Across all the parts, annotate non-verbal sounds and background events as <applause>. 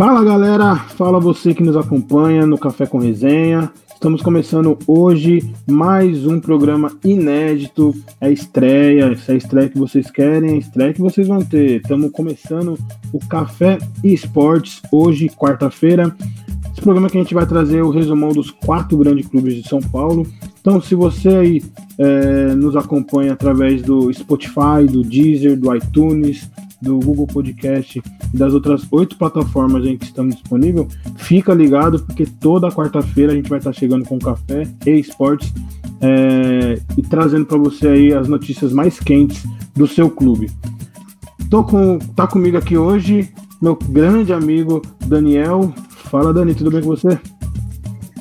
Fala galera, fala você que nos acompanha no Café com Resenha. Estamos começando hoje mais um programa inédito. É estreia, essa é estreia que vocês querem, é a estreia que vocês vão ter. Estamos começando o Café Esportes hoje, quarta-feira. Esse programa que a gente vai trazer o resumão dos quatro grandes clubes de São Paulo. Então, se você aí é, nos acompanha através do Spotify, do Deezer, do iTunes, do Google Podcast e das outras oito plataformas em que estamos disponíveis, fica ligado porque toda quarta-feira a gente vai estar chegando com café e esportes é, e trazendo para você aí as notícias mais quentes do seu clube. Tô com, tá comigo aqui hoje meu grande amigo Daniel. Fala Dani, tudo bem com você?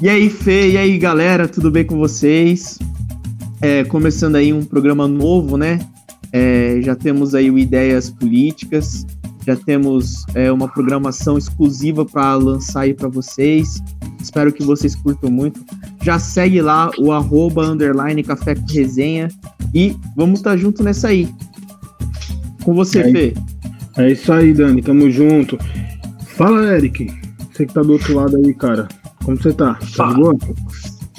E aí Fê, e aí galera, tudo bem com vocês? É, começando aí um programa novo, né? É, já temos aí o Ideias Políticas, já temos é, uma programação exclusiva para lançar aí para vocês. Espero que vocês curtam muito. Já segue lá o arroba underline café com resenha e vamos estar tá junto nessa aí. Com você, é, Fê. É isso aí, Dani, tamo junto. Fala, Eric. Você que tá do outro lado aí, cara. Como você tá? Tá de boa?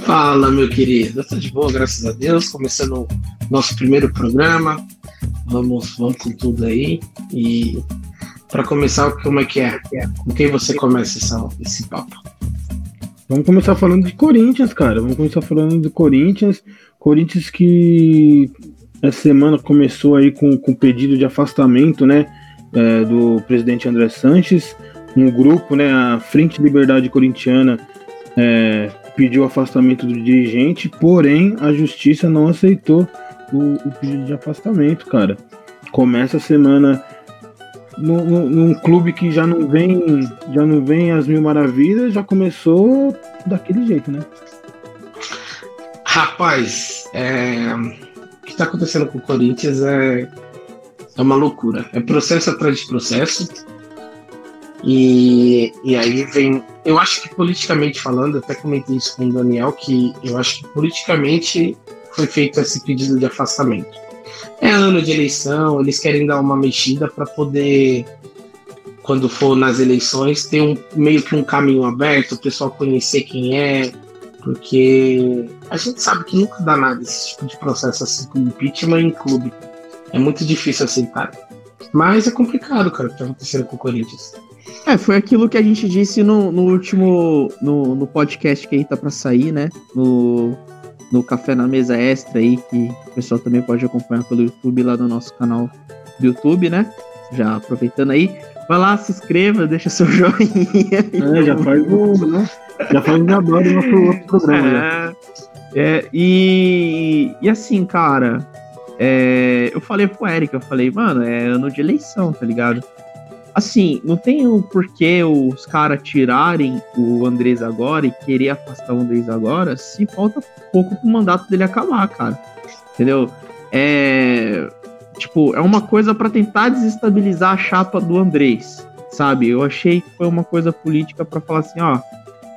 Fala, meu querido. Tô de boa, graças a Deus. Começando nosso primeiro programa. Vamos, vamos com tudo aí. E para começar, como é que é? Com quem você começa essa, esse papo? Vamos começar falando de Corinthians, cara. Vamos começar falando de Corinthians. Corinthians que essa semana começou aí com o pedido de afastamento, né? É, do presidente André Sanches. Um grupo, né? A Frente Liberdade Corintiana é, pediu afastamento do dirigente, porém a justiça não aceitou o, o pedido de afastamento, cara. Começa a semana num, num, clube que já não vem já não vem as mil maravilhas, já começou daquele jeito, né? Rapaz, é... o que está acontecendo com o Corinthians é... é uma loucura. É processo atrás de processo. E, e aí vem. Eu acho que politicamente falando, até comentei isso com o Daniel, que eu acho que politicamente foi feito esse pedido de afastamento. É ano de eleição, eles querem dar uma mexida para poder, quando for nas eleições, ter um, meio que um caminho aberto, o pessoal conhecer quem é, porque a gente sabe que nunca dá nada esse tipo de processo assim com impeachment em clube. É muito difícil aceitar. Mas é complicado, cara, o que tá acontecendo com o Corinthians. É, foi aquilo que a gente disse no, no último. No, no podcast que aí tá pra sair, né? No no Café na Mesa Extra aí, que o pessoal também pode acompanhar pelo YouTube lá no nosso canal do YouTube, né? Já aproveitando aí, vai lá, se inscreva, deixa seu <laughs> joinha. É, já faz o, né? Já faz o jabá do nosso outro programa. É, é, e, e assim, cara, é, eu falei pro Eric, eu falei, mano, é ano de eleição, tá ligado? Assim, não tem o porquê os caras tirarem o Andrés agora e querer afastar o Andrés agora se falta pouco pro mandato dele acabar, cara. Entendeu? É. Tipo, é uma coisa para tentar desestabilizar a chapa do Andrés, sabe? Eu achei que foi uma coisa política para falar assim, ó.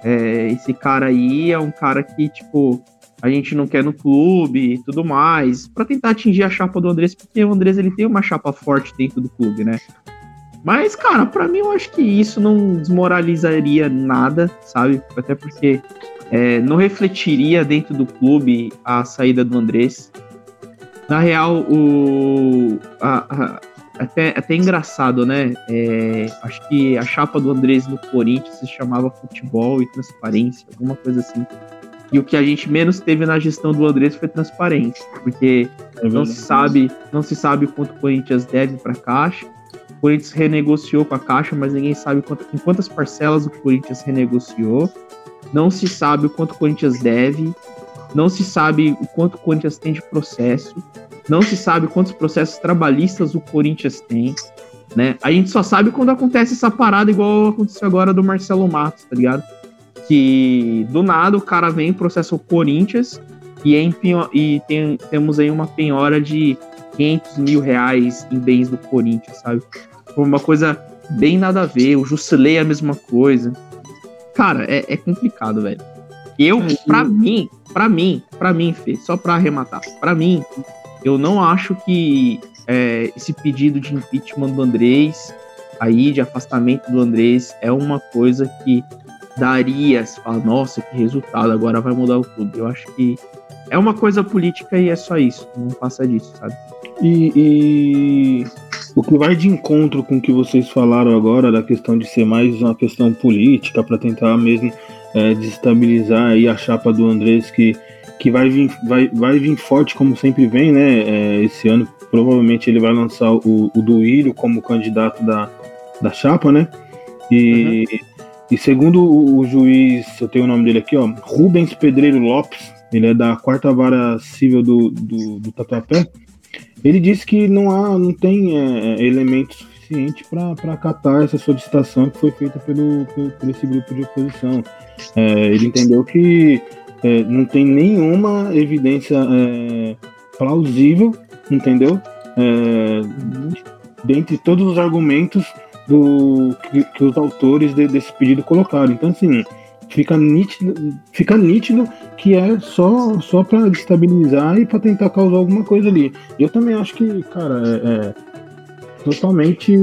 É, esse cara aí é um cara que, tipo, a gente não quer no clube e tudo mais, para tentar atingir a chapa do Andrés, porque o Andrés ele tem uma chapa forte dentro do clube, né? Mas, cara, para mim eu acho que isso não desmoralizaria nada, sabe? Até porque é, não refletiria dentro do clube a saída do Andrés. Na real, o. A, a, até, até engraçado, né? É, acho que a chapa do Andrés no Corinthians se chamava futebol e transparência, alguma coisa assim. E o que a gente menos teve na gestão do Andrés foi transparência, porque é não se sabe, não se sabe quanto o Corinthians deve para a Caixa, Corinthians renegociou com a Caixa, mas ninguém sabe quanto, em quantas parcelas o Corinthians renegociou. Não se sabe o quanto o Corinthians deve. Não se sabe o quanto o Corinthians tem de processo. Não se sabe quantos processos trabalhistas o Corinthians tem. Né? A gente só sabe quando acontece essa parada, igual aconteceu agora do Marcelo Matos, tá ligado? Que do nada o cara vem, processa o Corinthians e, é e tem, temos aí uma penhora de 500 mil reais em bens do Corinthians, sabe? Foi uma coisa bem nada a ver. O Jusilei é a mesma coisa. Cara, é, é complicado, velho. Eu, é, pra mim, pra mim, pra mim, Fê, só pra arrematar, pra mim, eu não acho que é, esse pedido de impeachment do Andrés aí de afastamento do Andrés é uma coisa que daria, se fala, nossa, que resultado, agora vai mudar o clube. Eu acho que é uma coisa política e é só isso, não passa disso, sabe? E, e, o que vai de encontro com o que vocês falaram agora, da questão de ser mais uma questão política, para tentar mesmo é, desestabilizar aí a chapa do Andrés, que, que vai, vir, vai, vai vir forte, como sempre vem, né? É, esse ano, provavelmente, ele vai lançar o, o Duílio como candidato da, da chapa, né? E, uhum. e segundo o, o, juiz, eu tenho o nome dele aqui, ó, Rubens Pedreiro Lopes, ele é da quarta vara civil do, do, do Tatuapé. Ele disse que não há, não tem é, é elementos suficiente para acatar essa solicitação que foi feita pelo, pelo por esse grupo de oposição. É, ele entendeu que é, não tem nenhuma evidência é, plausível, entendeu? É, dentre todos os argumentos do, que, que os autores de, desse pedido colocaram. Então, assim, fica nítido, fica nítido que é só, só para destabilizar e para tentar causar alguma coisa ali. Eu também acho que, cara, é, é totalmente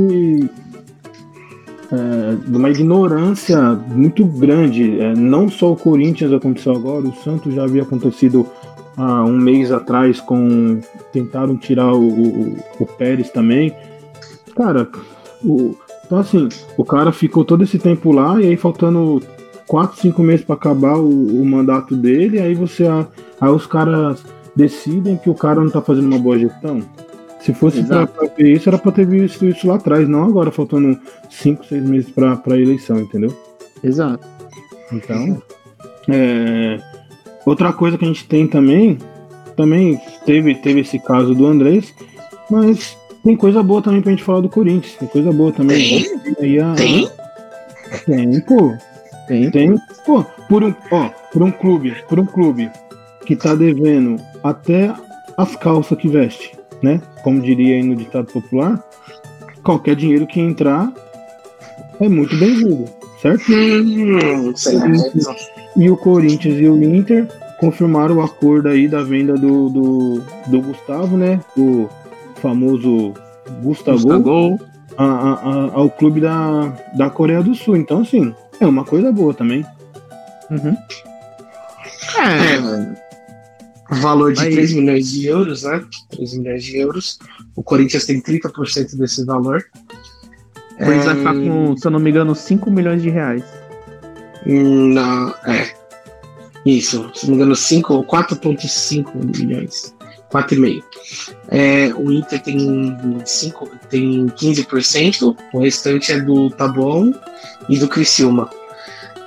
é, uma ignorância muito grande. É, não só o Corinthians aconteceu agora, o Santos já havia acontecido há um mês atrás com tentaram tirar o, o, o Pérez também. Cara, o, então assim, o cara ficou todo esse tempo lá e aí faltando quatro, cinco meses para acabar o, o, mandato dele, aí você aí os caras decidem que o cara não tá fazendo uma boa gestão. Se fosse para ver isso, era para ter visto isso lá atrás, não agora, faltando cinco, seis meses para a eleição, entendeu? Exato. Então, é, outra coisa que a gente tem também, também teve, teve esse caso do Andrés, mas tem coisa boa também pra gente falar do Corinthians. Tem coisa boa também. Tem? A... Tem? Tem, pô. Tem. Tem. Pô, por um, ó, por um clube, por um clube que tá devendo até as calças que veste, né? Como diria aí no ditado popular, qualquer dinheiro que entrar é muito bem-vindo, certo? Hum, e, e o Corinthians e o Inter confirmaram o acordo aí da venda do, do, do Gustavo, né? O famoso Gustavo, Gustavo. A, a, a, ao clube da, da Coreia do Sul. Então, assim, é uma coisa boa também. Uhum. É, é valor de Aí. 3 milhões de euros, né? 3 milhões de euros. O Corinthians tem 30% desse valor. O Corinthians é... vai ficar com, se eu não me engano, 5 milhões de reais. Não, é. Isso, se não me engano, 5 4,5 milhões. 4,5. É, o Inter tem, 5, tem 15%, o restante é do Taboão e do Criciúma.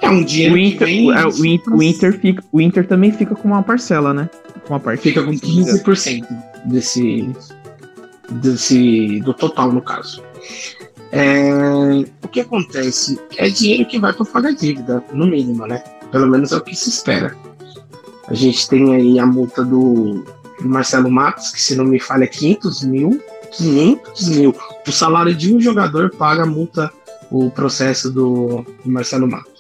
É um dinheiro o Inter, vem... é, o, Inter, o, Inter fica, o Inter também fica com uma parcela, né? Com uma parte. Fica com 15% desse, desse. do total, no caso. É, o que acontece? É dinheiro que vai para pagar dívida, no mínimo, né? Pelo menos é o que se espera. A gente tem aí a multa do Marcelo Matos, que se não me falha é 500 mil. 500 mil. O salário de um jogador paga a multa, o processo do, do Marcelo Matos.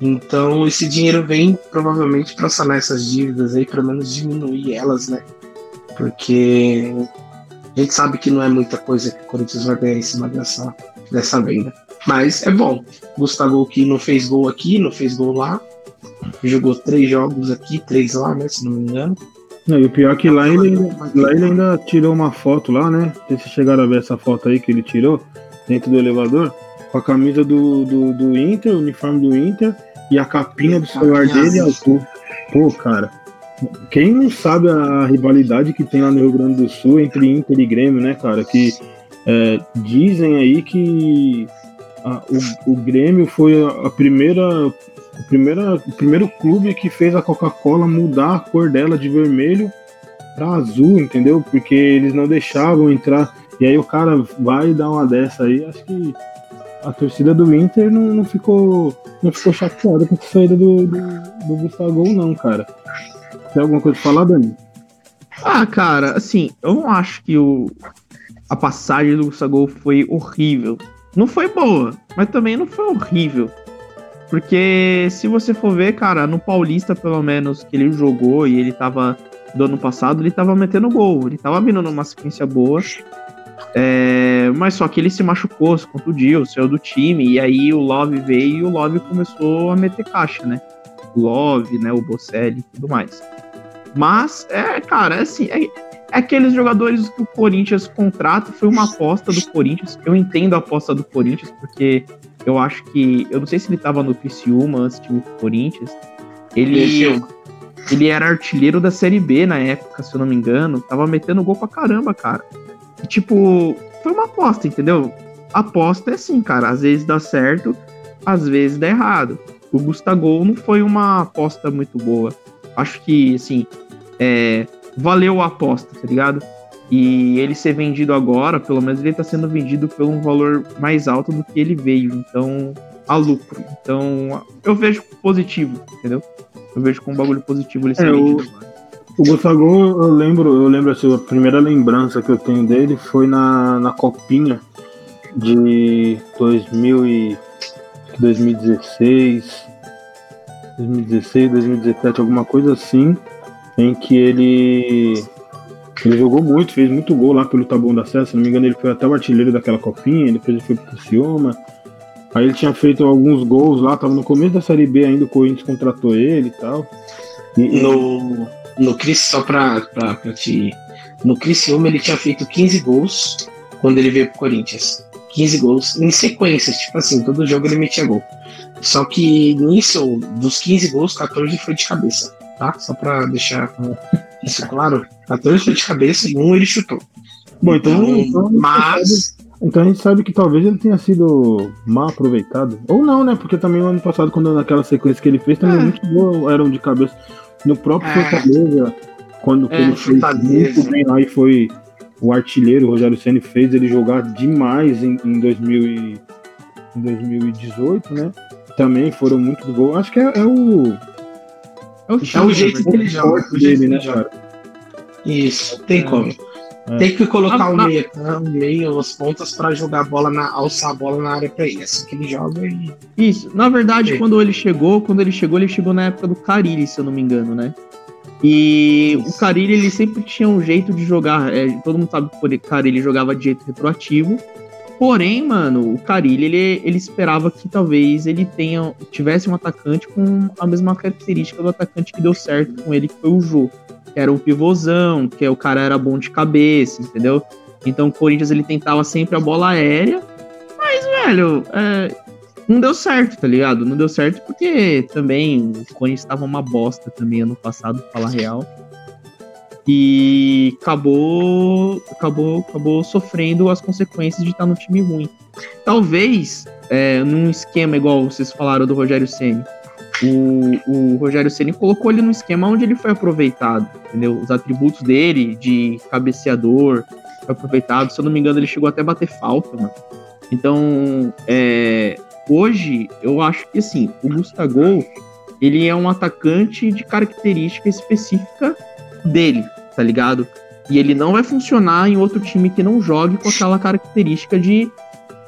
Então esse dinheiro vem provavelmente para sanar essas dívidas aí, pelo menos diminuir elas, né? Porque a gente sabe que não é muita coisa que o Corinthians vai ganhar em cima dessa, dessa venda. Mas é bom. Gustavo que não fez gol aqui, não fez gol lá. Jogou três jogos aqui, três lá, né? Se não me engano. Não, e o pior é que lá ele, lá ele ainda tirou uma foto lá, né? Vocês chegaram a ver essa foto aí que ele tirou dentro do elevador, com a camisa do, do, do Inter, o uniforme do Inter e a capinha do celular dele azul. Pô, cara. Quem não sabe a rivalidade que tem lá no Rio Grande do Sul entre Inter e Grêmio, né, cara? Que é, dizem aí que a, o, o Grêmio foi a, a primeira o, primeira, o primeiro clube que fez a Coca-Cola mudar a cor dela de vermelho para azul, entendeu? Porque eles não deixavam entrar. E aí o cara vai dar uma dessa aí, acho que a torcida do Inter não, não ficou não ficou chateada com a saída do, do, do Gustavo, não, cara. Tem alguma coisa pra falar, Dani? Ah, cara, assim, eu não acho que o, a passagem do Gustavo foi horrível. Não foi boa, mas também não foi horrível. Porque se você for ver, cara, no Paulista, pelo menos, que ele jogou e ele tava do ano passado, ele tava metendo gol. Ele tava vindo numa sequência boa. É, mas só que ele se machucou, se contundiu, saiu do time, e aí o Love veio e o Love começou a meter caixa, né? O Love, né? O Bocelli e tudo mais. Mas, é, cara, é assim, é, é aqueles jogadores que o Corinthians contrata, foi uma aposta do Corinthians. Eu entendo a aposta do Corinthians, porque eu acho que. Eu não sei se ele tava no Criciúma antes pro Corinthians. Ele. Ele era artilheiro da Série B na época, se eu não me engano. Tava metendo gol pra caramba, cara. E, tipo, foi uma aposta, entendeu? Aposta é assim, cara. Às vezes dá certo, às vezes dá errado. O Gustavo não foi uma aposta muito boa. Acho que, assim, é, valeu a aposta, tá ligado? E ele ser vendido agora, pelo menos ele tá sendo vendido por um valor mais alto do que ele veio. Então, a lucro. Então, eu vejo positivo, entendeu? Eu vejo com um bagulho positivo ele ser é, vendido agora. O Gustavo, eu lembro, eu lembro assim, a primeira lembrança que eu tenho dele foi na, na copinha de 2000 e 2016, 2016, 2017, alguma coisa assim, em que ele ele jogou muito, fez muito gol lá pelo Taboão da Serra, se não me engano ele foi até o artilheiro daquela copinha, depois ele foi pro Cioma. Aí ele tinha feito alguns gols lá, tava no começo da Série B ainda, o Corinthians contratou ele e tal. E, no, no Cris, só pra, pra, pra te. No Criciúma ele tinha feito 15 gols quando ele veio pro Corinthians. 15 gols em sequência, tipo assim, todo jogo ele metia gol. Só que nisso, dos 15 gols, 14 foi de cabeça, tá? Só pra deixar isso claro. 14 foi de cabeça e um ele chutou. Bom, então, então, então mas. Então a gente sabe que talvez ele tenha sido mal aproveitado. Ou não, né? Porque também no ano passado, quando naquela sequência que ele fez, também é. muito bom eram de cabeça. No próprio é. Fortaleza, quando é, ele fez muito bem lá e foi o artilheiro, o Rogério Senna fez ele jogar demais em, em, 2000 e, em 2018, né? Também foram muito gols. Acho que é, é o. É o, é o jeito que ele joga. Dele, né, cara? Isso, tem é. como. É. Tem que colocar ah, o meio, né, o meio, as pontas para jogar a bola na, alçar a bola na área para ele. Assim que ele joga e. Isso. Na verdade, quando ele chegou, quando ele chegou, ele chegou na época do Carilli, se eu não me engano, né? E Isso. o Carilli, ele sempre tinha um jeito de jogar. É, todo mundo sabe que o Carilli jogava de jeito retroativo. Porém, mano, o Carilli, ele, ele esperava que talvez ele tenha, tivesse um atacante com a mesma característica do atacante que deu certo com ele, que foi o Jô que era um pivôzão, que o cara era bom de cabeça, entendeu? Então o Corinthians ele tentava sempre a bola aérea, mas, velho, é, não deu certo, tá ligado? Não deu certo porque também o Corinthians estava uma bosta também ano passado, falar real. E acabou, acabou, acabou sofrendo as consequências de estar no time ruim. Talvez, é, num esquema igual vocês falaram do Rogério Ceni, o, o Rogério Ceni colocou ele no esquema onde ele foi aproveitado, entendeu? Os atributos dele de cabeceador foi aproveitado. Se eu não me engano, ele chegou até a bater falta, mano. Então, é, hoje, eu acho que assim, o Gustavo, ele é um atacante de característica específica dele, tá ligado? E ele não vai funcionar em outro time que não jogue com aquela característica de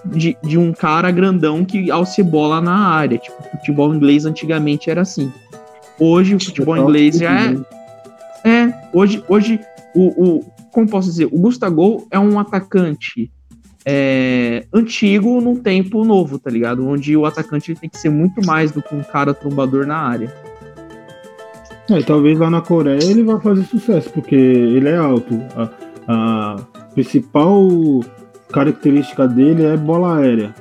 de, de um cara grandão que alce bola na área. Tipo, o futebol inglês antigamente era assim. Hoje o futebol inglês já é. É, hoje, hoje o, o. Como posso dizer? O Gustavo é um atacante é, antigo num tempo novo, tá ligado? Onde o atacante tem que ser muito mais do que um cara trombador na área. É, talvez lá na Coreia ele vá fazer sucesso, porque ele é alto. A, a principal característica dele é bola aérea.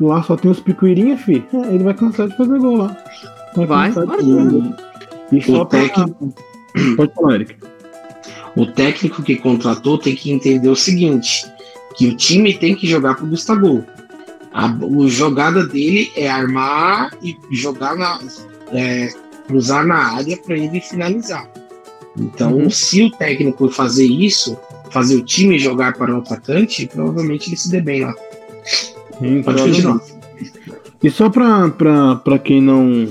Lá só tem os picuirinhas, fi. É, ele vai cansar de fazer gol lá. Vai, vai. E só técnico... Pode falar, Eric. O técnico que contratou tem que entender o seguinte: que o time tem que jogar pro Gustavo. A, a jogada dele é armar e jogar na. É, cruzar na área para ele finalizar. Então, uhum. se o técnico fazer isso, fazer o time jogar para um atacante, provavelmente ele se dê bem lá. Sim, pode continuar. E só para quem não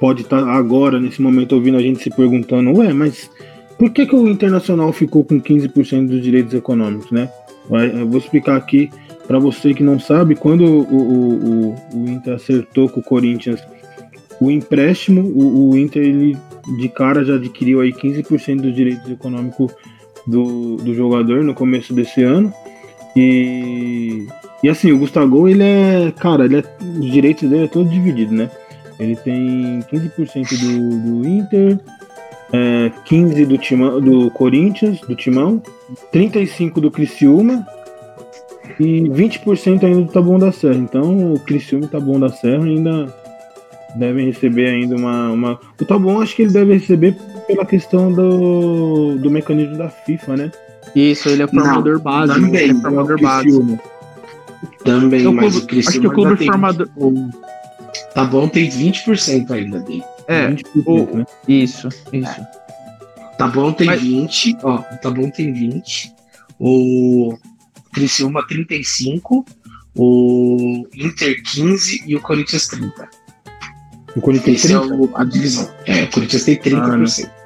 pode estar tá agora, nesse momento, ouvindo a gente se perguntando, ué, mas por que, que o Internacional ficou com 15% dos direitos econômicos, né? Eu vou explicar aqui para você que não sabe, quando o, o, o, o, Inter acertou com o Corinthians o empréstimo, o, o Inter ele, de cara já adquiriu aí 15% dos direitos econômicos do, do jogador no começo desse ano. E, e assim, o Gustavo, ele é, cara, ele é, os direitos dele é todo dividido, né? Ele tem 15% do, do Inter, é, 15% do, timão, do Corinthians, do Timão, 35% do Criciúma e 20% ainda do Taboão da Serra. Então o Criciúma e o Taboão da Serra ainda devem receber ainda uma, uma... O Taboão acho que ele deve receber pela questão do, do mecanismo da FIFA, né? Isso, ele é formador Não, básico. Também, é formador básico. Também, o mas clube, o acho que o clube formador. Tá bom, tem 20% ainda dele. É, 20%, o... né? isso, isso. É. Tá bom, tem mas... 20, ó, tá bom, tem 20. O Criciúma 35, o Inter 15 e o Corinthians 30. O Corinthians Esse 30? é o, a divisão. É, o Corinthians tem 30%. Ah,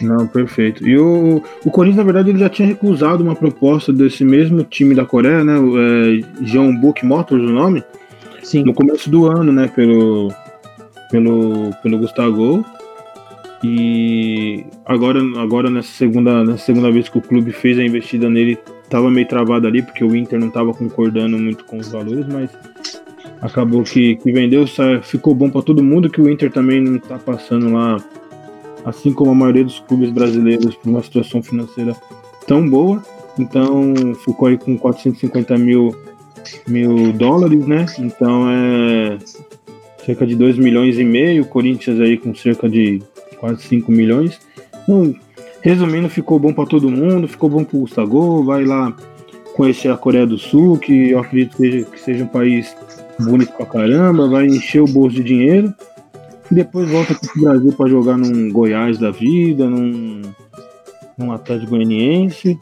não, perfeito. E o, o Corinthians, na verdade, ele já tinha recusado uma proposta desse mesmo time da Coreia, né? É, Jeonbuk Motors, o nome? Sim. No começo do ano, né? Pelo, pelo, pelo Gustavo. E agora, agora nessa, segunda, nessa segunda vez que o clube fez a investida nele, tava meio travado ali, porque o Inter não tava concordando muito com os valores, mas acabou que, que vendeu, ficou bom para todo mundo, que o Inter também não tá passando lá assim como a maioria dos clubes brasileiros, por uma situação financeira tão boa. Então ficou aí com 450 mil, mil dólares, né? Então é cerca de 2 milhões e meio, Corinthians aí com cerca de quase 5 milhões. Então, resumindo, ficou bom para todo mundo, ficou bom para o Gustavo, vai lá conhecer a Coreia do Sul, que eu acredito que seja, que seja um país bonito pra caramba, vai encher o bolso de dinheiro e depois volta pro Brasil para jogar num Goiás da vida, num, num Atlético Goianiense.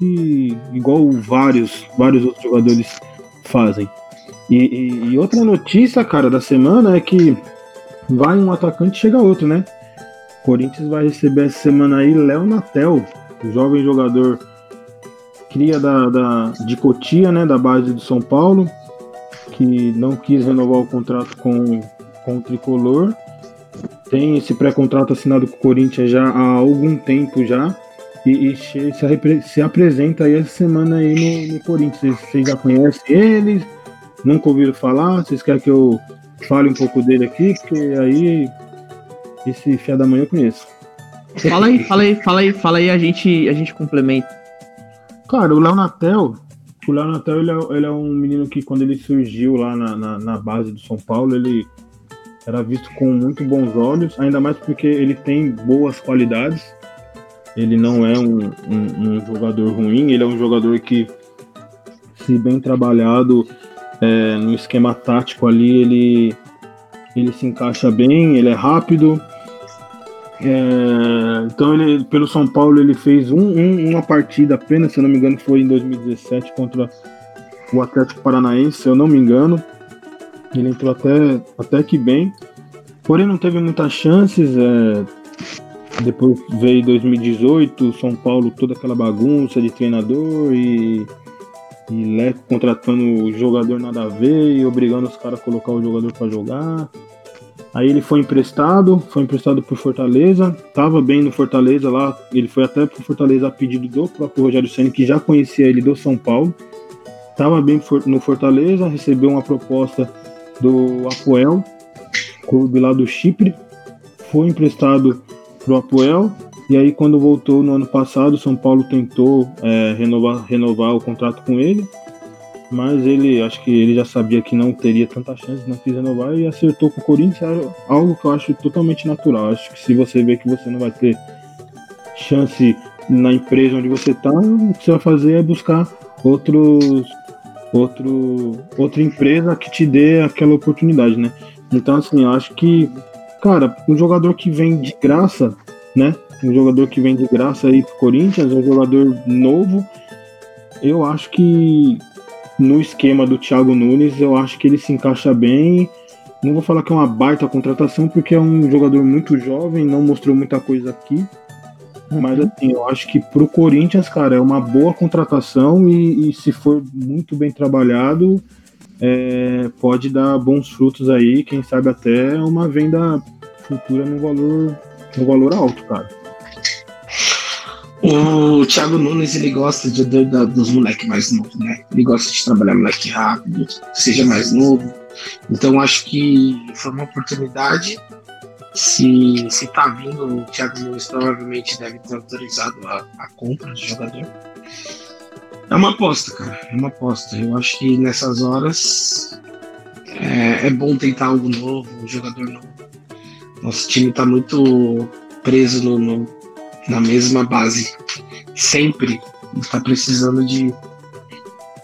E igual vários, vários outros jogadores fazem. E, e, e, outra notícia, cara, da semana é que vai um atacante chega outro, né? Corinthians vai receber essa semana aí Léo Natel, jovem jogador cria da, da, de Cotia, né? Da base do São Paulo, que não quis renovar o contrato com com o Tricolor. Tem esse pré-contrato assinado com o Corinthians já há algum tempo já. E, e se, se, apresenta aí essa semana aí no, no Corinthians. Vocês já conhecem ele? Nunca ouviram falar? Vocês querem que eu fale um pouco dele aqui? Porque aí esse fia da manhã eu conheço. Fala aí, fala aí, fala aí, fala aí, a gente, a gente complementa. Cara, o Léo Natel, o Léo Natel ele é, ele é, um menino que quando ele surgiu lá na, na, na base do São Paulo, ele era visto com muito bons olhos, ainda mais porque ele tem boas qualidades. Ele não é um, um, um jogador ruim, ele é um jogador que, se bem trabalhado é, no esquema tático ali, ele, ele se encaixa bem, ele é rápido. É, então ele pelo São Paulo ele fez um, um, uma partida apenas, se eu não me engano, foi em 2017 contra o Atlético Paranaense, se eu não me engano. Ele entrou até, até que bem. Porém, não teve muitas chances. É... Depois veio 2018, São Paulo, toda aquela bagunça de treinador e, e Leco contratando o jogador nada a ver e obrigando os caras a colocar o jogador para jogar. Aí ele foi emprestado, foi emprestado por Fortaleza, tava bem no Fortaleza lá, ele foi até pro Fortaleza a pedido do próprio Rogério Senna, que já conhecia ele do São Paulo. Tava bem no Fortaleza, recebeu uma proposta do Apoel, clube lá do Chipre, foi emprestado pro Apoel, e aí quando voltou no ano passado, São Paulo tentou é, renovar, renovar o contrato com ele, mas ele, acho que ele já sabia que não teria tanta chance, não quis renovar e acertou com o Corinthians, algo que eu acho totalmente natural. Acho que se você vê que você não vai ter chance na empresa onde você está, o que você vai fazer é buscar outros outro, outra empresa que te dê aquela oportunidade, né? Então, assim, eu acho que, cara, um jogador que vem de graça, né? Um jogador que vem de graça aí pro Corinthians, um jogador novo, eu acho que no esquema do Thiago Nunes, eu acho que ele se encaixa bem. Não vou falar que é uma baita contratação, porque é um jogador muito jovem, não mostrou muita coisa aqui. Mas uhum. assim, eu acho que pro Corinthians, cara, é uma boa contratação e, e se for muito bem trabalhado, é, pode dar bons frutos aí, quem sabe até uma venda futura no valor, no valor alto, cara. O Thiago Nunes, ele gosta de, de, de dos moleques mais novos, né? Ele gosta de trabalhar moleque rápido, seja mais novo. Então, acho que foi uma oportunidade. Se, se tá vindo, o Thiago Nunes provavelmente deve ter autorizado a, a compra do jogador. É uma aposta, cara. É uma aposta. Eu acho que nessas horas é, é bom tentar algo novo, um jogador novo. Nosso time tá muito preso no, no na mesma base. Sempre está precisando de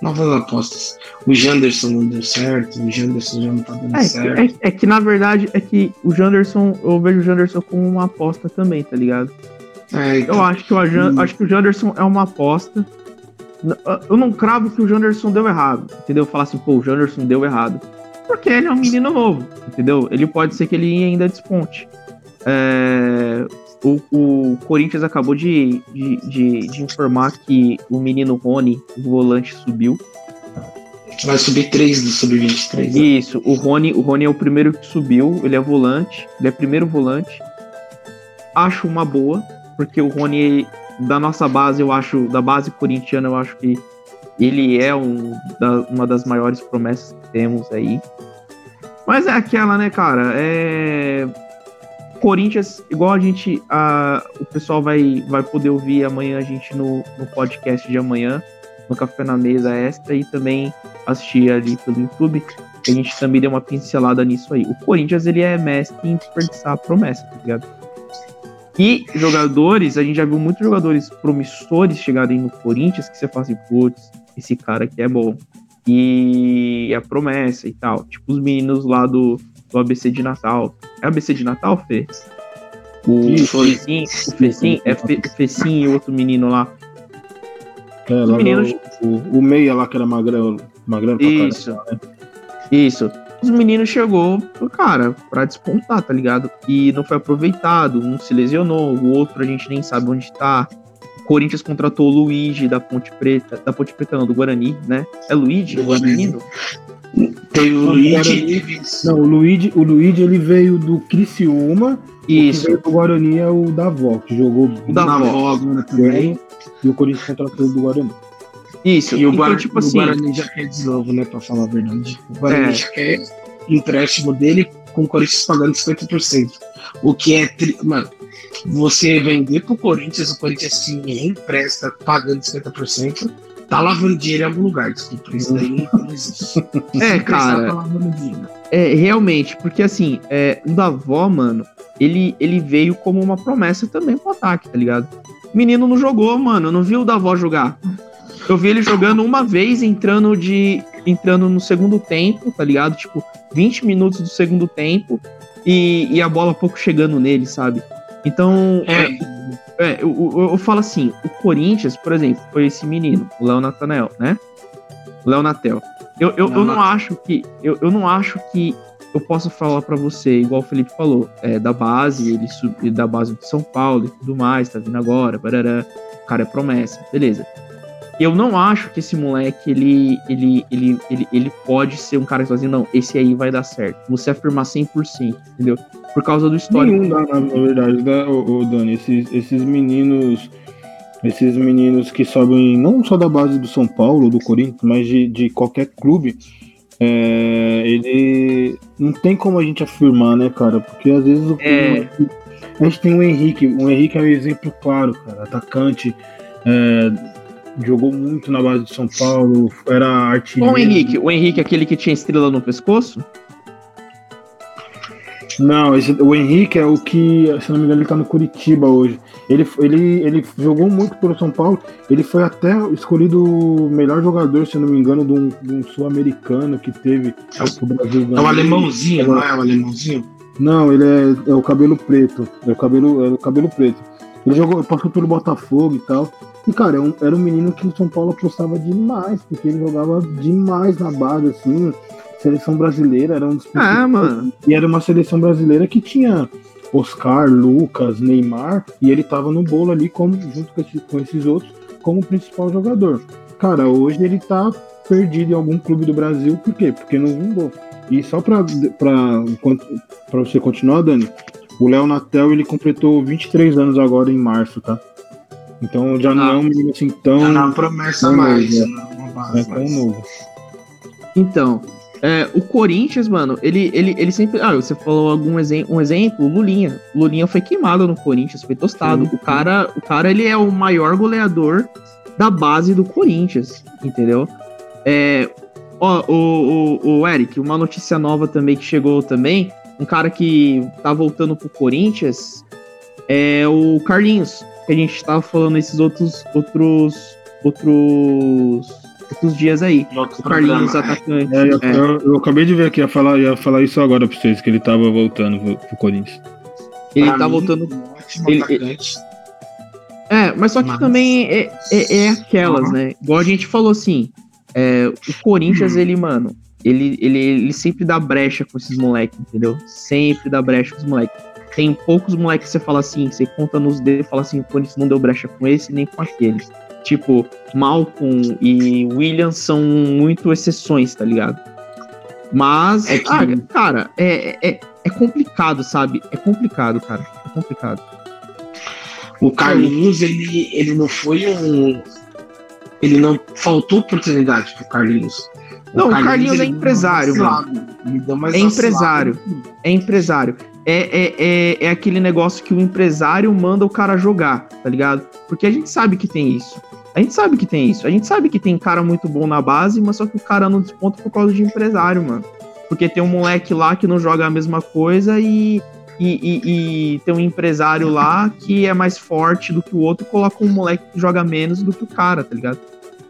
novas apostas. O Janderson não deu certo, o Janderson já não tá dando é, certo. É, é, que na verdade é que o Janderson, eu vejo o Janderson como uma aposta também, tá ligado? É, então, eu acho que, o, hum. acho que o Janderson é uma aposta. Eu não cravo que o Janderson deu errado, entendeu? Falar assim, pô, o Janderson deu errado. Porque ele é um menino novo, entendeu? Ele pode ser que ele ainda desponte. É, o, o Corinthians acabou de, de, de, de, informar que o menino Rony, o volante, subiu. Vai subir três do sub-23. Né? Isso, o Rony, o Rony é o primeiro que subiu, ele é volante, ele é primeiro volante. Acho uma boa, porque o Rony, da nossa base, eu acho, da base corintiana, eu acho que ele é um, da, uma das maiores promessas que temos aí. Mas é aquela, né, cara? É Corinthians, igual a gente, a, o pessoal vai, vai poder ouvir amanhã a gente no, no podcast de amanhã, no Café na Mesa Extra, e também assistir ali pelo YouTube, a gente também deu uma pincelada nisso aí. O Corinthians, ele é mestre em desperdiçar a promessa, tá ligado? E jogadores, a gente já viu muitos jogadores promissores chegarem no Corinthians, que você fala assim, putz, esse cara aqui é bom. E a promessa e tal. Tipo os meninos lá do, do ABC de Natal. É ABC de Natal, Fê? O Fecim, o Fecim, é Fe, Fecim e outro menino lá. É, lá meninos... o, o Meia lá que era magrelo, magrelo Isso. Caramba, né? Isso. Os meninos chegou, cara, pra despontar, tá ligado? E não foi aproveitado, um se lesionou, o outro a gente nem sabe onde tá. O Corinthians contratou o Luigi da Ponte Preta, da Ponte Preta não, do Guarani, né? É Luigi, o menino? Tem o Luigi. Não, o Luigi, o Luigi ele veio do Criciúma. Isso. O Guarani é o Davó, que jogou o Davó agora também. E o Corinthians contratou do Guarani. Isso. E o, então, Guarani, tipo assim, o Guarani já quer de novo, né? Pra falar a verdade. O Guarani é. já quer empréstimo dele com o Corinthians pagando 50%. O que é. Tri... Mano, você vender pro Corinthians, o Corinthians sim empresta pagando 50% tá lavando dinheiro em algum lugar, desculpa. Isso daí não existe. <laughs> É, cara. Tá é, realmente, porque assim, é, o Davó, mano, ele, ele veio como uma promessa também pro ataque, tá ligado? O menino não jogou, mano. Eu não vi o Davó jogar. Eu vi ele jogando uma vez, entrando de. entrando no segundo tempo, tá ligado? Tipo, 20 minutos do segundo tempo e, e a bola pouco chegando nele, sabe? Então, é. É, eu, eu, eu, falo assim, o Corinthians, por exemplo, foi esse menino, o Léo Natanel, né? Léo Natel. Eu, eu, eu não acho que. Eu, eu não acho que eu possa falar para você, igual o Felipe falou, é, da base, ele subiu da base de São Paulo e tudo mais, tá vindo agora, barará, o cara é promessa, beleza. Eu não acho que esse moleque, ele, ele, ele, ele, ele pode ser um cara que fala assim, não, esse aí vai dar certo. Você afirmar 100%, entendeu? Por causa do histórico. Nenhum dá, na verdade, né, ô, ô, Dani, esses, esses meninos, esses meninos que sobem não só da base do São Paulo, do Corinthians, mas de, de qualquer clube, é, ele não tem como a gente afirmar, né, cara? Porque às vezes o é... a gente tem o Henrique, o Henrique é um exemplo claro, cara, atacante, é, jogou muito na base de São Paulo, era artilheiro. O Henrique, o Henrique, aquele que tinha estrela no pescoço? Não, esse, o Henrique é o que, se não me engano, ele tá no Curitiba hoje. Ele, ele, ele jogou muito pelo São Paulo. Ele foi até escolhido o melhor jogador, se não me engano, de um, um sul-americano que teve é o, Brasil. É o alemãozinho, não é o alemãozinho? Não, ele é, é o cabelo preto. É o cabelo, é o cabelo preto. Ele jogou, passou pelo Botafogo e tal. E, cara, é era um menino que o São Paulo apostava demais, porque ele jogava demais na base, assim. Seleção brasileira era um dos Ah, mano. E era uma seleção brasileira que tinha Oscar, Lucas, Neymar, e ele tava no bolo ali como, junto com, esse, com esses outros como principal jogador. Cara, hoje ele tá perdido em algum clube do Brasil, por quê? Porque não vingou. E só pra, pra, pra você continuar, Dani, o Léo Natel ele completou 23 anos agora em março, tá? Então já não, não é um menino assim tão. Já não promessa mais, novo, né? Uma base, é tão novo. Então, é, o Corinthians, mano, ele, ele, ele sempre. Ah, você falou algum exemplo, um exemplo, Lulinha. Lulinha foi queimado no Corinthians, foi tostado. Sim, sim. O cara, o cara, ele é o maior goleador da base do Corinthians, entendeu? É, ó, o, o, o Eric, uma notícia nova também que chegou também, um cara que tá voltando pro Corinthians é o Carlinhos, que a gente tava falando esses outros outros outros outros dias aí. o Carlinhos atacante. É, eu, é. Eu, eu, acabei de ver aqui, ia falar, ia falar isso agora pra vocês, que ele tava voltando pro, pro Corinthians. Ele pra tá mim, voltando. Ele, ele, é, mas só que mas... também é, é, é aquelas, uhum. né? Igual a gente falou assim, é, o Corinthians, uhum. ele, mano, ele, ele, ele sempre dá brecha com esses moleques, entendeu? Sempre dá brecha com os moleques. Tem poucos moleques que você fala assim, você conta nos dedos e fala assim, o Corinthians não deu brecha com esse nem com aqueles. Tipo, Malcolm e William são muito exceções, tá ligado? Mas, é que... ah, cara, é, é, é complicado, sabe? É complicado, cara. É complicado. O Carlinhos, ele, ele não foi um. Ele não faltou oportunidade pro Carlinhos. O não, Carlinhos, o Carlinhos é empresário, mano. É empresário. É empresário. É, é, é, é aquele negócio que o empresário manda o cara jogar, tá ligado? Porque a gente sabe que tem isso. A gente sabe que tem isso. A gente sabe que tem cara muito bom na base, mas só que o cara não desponta por causa de empresário, mano. Porque tem um moleque lá que não joga a mesma coisa e, e, e, e tem um empresário lá que é mais forte do que o outro e coloca um moleque que joga menos do que o cara, tá ligado?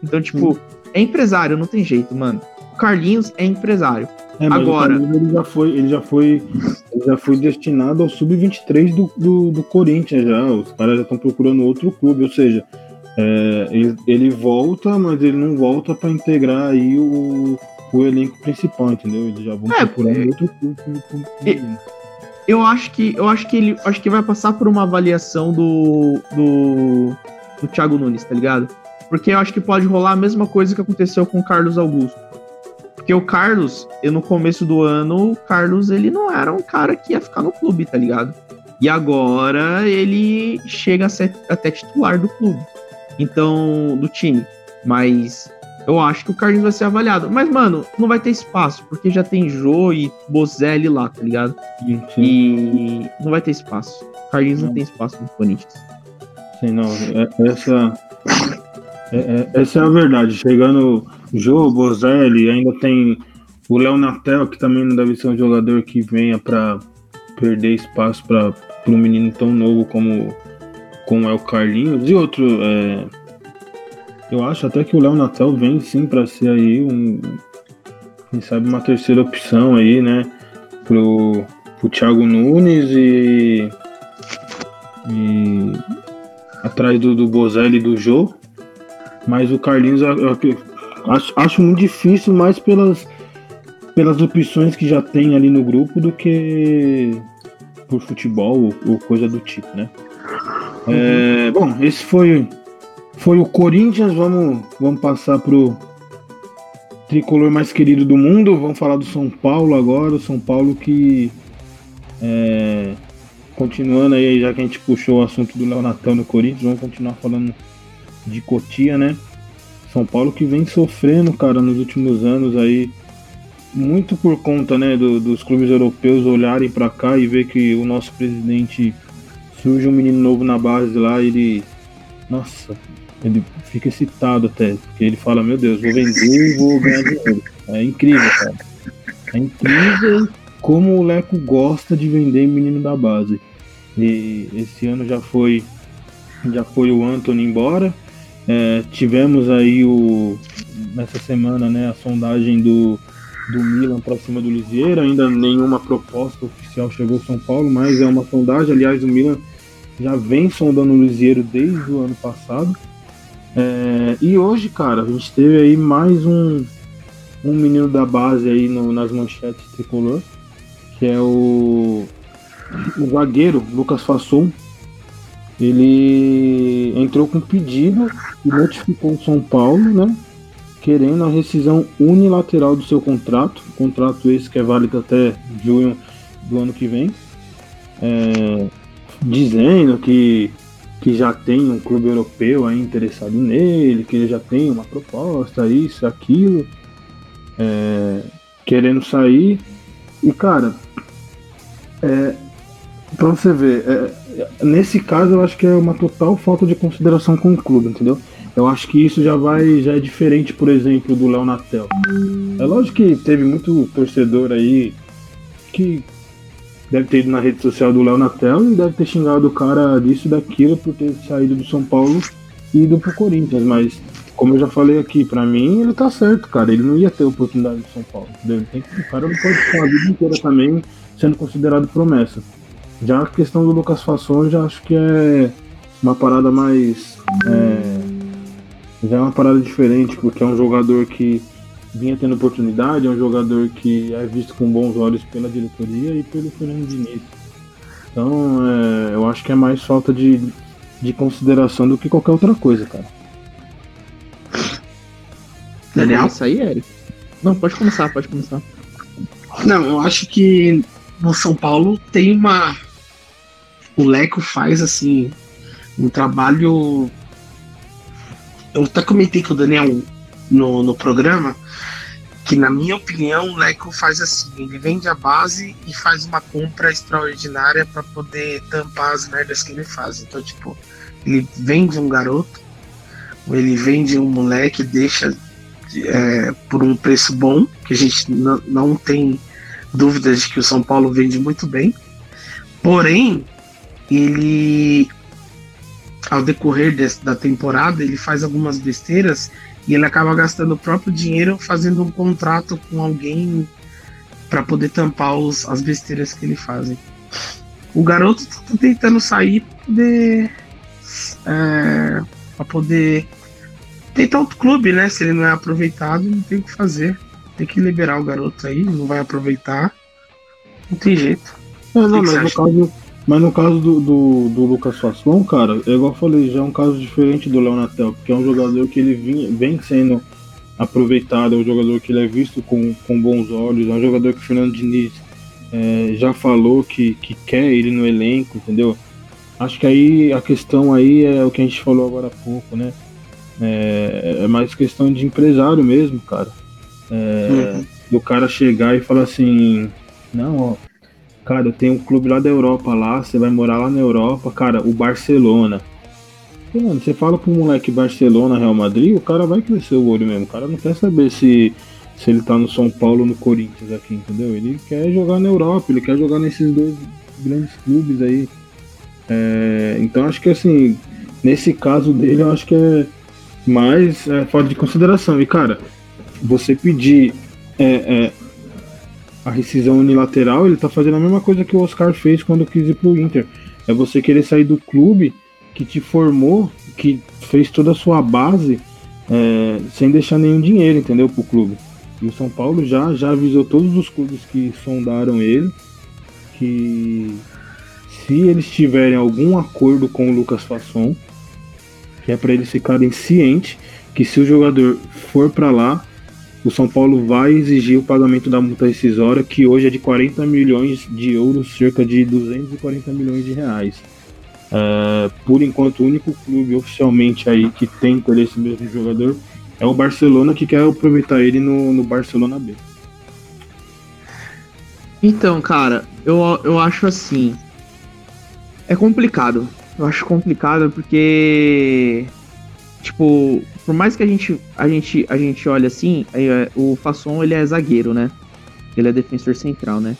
Então, tipo, hum. é empresário, não tem jeito, mano. O Carlinhos é empresário. É, Agora, ele já foi, ele já foi, ele já foi destinado ao sub-23 do, do, do Corinthians já. Os caras já estão procurando outro clube, ou seja, é, ele, ele, volta, mas ele não volta para integrar aí o, o elenco principal, entendeu? Eles já vão é, procurando é, outro clube. Eu acho que eu acho que ele acho que vai passar por uma avaliação do, do do Thiago Nunes, tá ligado? Porque eu acho que pode rolar a mesma coisa que aconteceu com o Carlos Augusto. Porque o Carlos, eu, no começo do ano, o Carlos ele não era um cara que ia ficar no clube, tá ligado? E agora ele chega a ser até titular do clube. Então, do time. Mas eu acho que o Carlinhos vai ser avaliado. Mas, mano, não vai ter espaço, porque já tem Jô e Bozelli lá, tá ligado? Sim, sim. E não vai ter espaço. O Carlinhos não, não tem espaço no Corinthians. Sim, não. É, essa, é, é, essa é a verdade. Chegando Jô, Bozelli, ainda tem o Léo Natel, que também não deve ser um jogador que venha para perder espaço para um menino tão novo como como é o Carlinhos e outro. É, eu acho até que o Léo Natel vem sim para ser aí um. Quem sabe uma terceira opção aí, né? Pro, pro Thiago Nunes e. E. Atrás do, do Bozelli e do Jô. Mas o Carlinhos acho, acho muito difícil mais pelas, pelas opções que já tem ali no grupo do que por futebol ou, ou coisa do tipo, né? É, bom, esse foi, foi o Corinthians. Vamos, vamos passar pro tricolor mais querido do mundo. Vamos falar do São Paulo agora. O São Paulo que. É, continuando aí, já que a gente puxou o assunto do Léo Natal no Corinthians, vamos continuar falando de Cotia, né? São Paulo que vem sofrendo, cara, nos últimos anos aí, muito por conta, né, do, dos clubes europeus olharem para cá e ver que o nosso presidente surge um menino novo na base lá, ele. Nossa, ele fica excitado até, porque ele fala, meu Deus, vou vender e vou ganhar dinheiro. É incrível, cara. É incrível como o Leco gosta de vender menino da base. E esse ano já foi já foi o Anthony embora. É, tivemos aí o nessa semana né, a sondagem do, do Milan para cima do Lisieiro. Ainda nenhuma proposta oficial chegou ao São Paulo, mas é uma sondagem. Aliás, o Milan já vem sondando o Lisieiro desde o ano passado. É, e hoje, cara, a gente teve aí mais um, um menino da base aí no, nas manchetes tricolor, que é o, o zagueiro Lucas Fasson. Ele entrou com pedido e notificou o São Paulo, né? Querendo a rescisão unilateral do seu contrato, contrato esse que é válido até junho do ano que vem. É, dizendo que que já tem um clube europeu aí interessado nele, que ele já tem uma proposta, isso, aquilo, é, querendo sair. E cara, é, pra você ver, é, nesse caso eu acho que é uma total falta de consideração com o clube, entendeu? Eu acho que isso já vai, já é diferente, por exemplo, do Léo Natel. É lógico que teve muito torcedor aí que deve ter ido na rede social do Léo Natel e deve ter xingado o cara disso daquilo por ter saído do São Paulo e ido pro Corinthians, mas como eu já falei aqui, para mim ele tá certo, cara. Ele não ia ter oportunidade no São Paulo. Entendeu? O cara não pode ficar a vida inteira também sendo considerado promessa. Já a questão do Lucas Fasson, já acho que é uma parada mais. É, já é uma parada diferente, porque é um jogador que vinha tendo oportunidade, é um jogador que é visto com bons olhos pela diretoria e pelo Fernando Diniz. Então, é, eu acho que é mais falta de, de consideração do que qualquer outra coisa, cara. Daniel? Isso aí, Eric? Não, pode começar, pode começar. Não, eu acho que no São Paulo tem uma. O Leco faz assim um trabalho. Eu até comentei com o Daniel no, no programa que na minha opinião o Leco faz assim, ele vende a base e faz uma compra extraordinária para poder tampar as merdas que ele faz. Então, tipo, ele vende um garoto, ele vende um moleque, deixa é, por um preço bom, que a gente não tem dúvidas de que o São Paulo vende muito bem. Porém, ele ao decorrer desse, da temporada, ele faz algumas besteiras e ele acaba gastando o próprio dinheiro fazendo um contrato com alguém para poder tampar os, as besteiras que ele faz. O garoto tá tentando sair para poder é, para poder tentar outro clube, né? Se ele não é aproveitado, não tem o que fazer. Tem que liberar o garoto aí, não vai aproveitar. Não tem jeito. É, não, mas no caso, mas no caso do, do, do Lucas Fasson, cara, é igual eu falei, já é um caso diferente do Leonatel, porque é um jogador que ele vinha, vem sendo aproveitado, é um jogador que ele é visto com, com bons olhos, é um jogador que o Fernando Diniz é, já falou que, que quer ele no elenco, entendeu? Acho que aí a questão aí é o que a gente falou agora há pouco, né? É, é mais questão de empresário mesmo, cara. É, uhum. Do cara chegar e falar assim, não, ó, Cara, tenho um clube lá da Europa lá, você vai morar lá na Europa, cara, o Barcelona. E, mano, você fala pro moleque Barcelona, Real Madrid, o cara vai crescer o olho mesmo. O cara não quer saber se, se ele tá no São Paulo ou no Corinthians aqui, entendeu? Ele quer jogar na Europa, ele quer jogar nesses dois grandes clubes aí. É, então acho que assim, nesse caso dele, eu acho que é mais é, de consideração. E cara, você pedir é, é, a rescisão unilateral, ele tá fazendo a mesma coisa que o Oscar fez quando quis ir pro Inter. É você querer sair do clube que te formou, que fez toda a sua base, é, sem deixar nenhum dinheiro, entendeu, pro clube. E o São Paulo já, já avisou todos os clubes que sondaram ele que se eles tiverem algum acordo com o Lucas Fasson, que é para eles ficarem cientes que se o jogador for para lá, o São Paulo vai exigir o pagamento da multa rescisória, que hoje é de 40 milhões de euros, cerca de 240 milhões de reais. Uh, por enquanto, o único clube oficialmente aí que tem interesse mesmo jogador é o Barcelona, que quer aproveitar ele no, no Barcelona B. Então, cara, eu, eu acho assim. É complicado. Eu acho complicado porque. Tipo, por mais que a gente a gente a gente olhe assim, é, o Fasson ele é zagueiro, né? Ele é defensor central, né?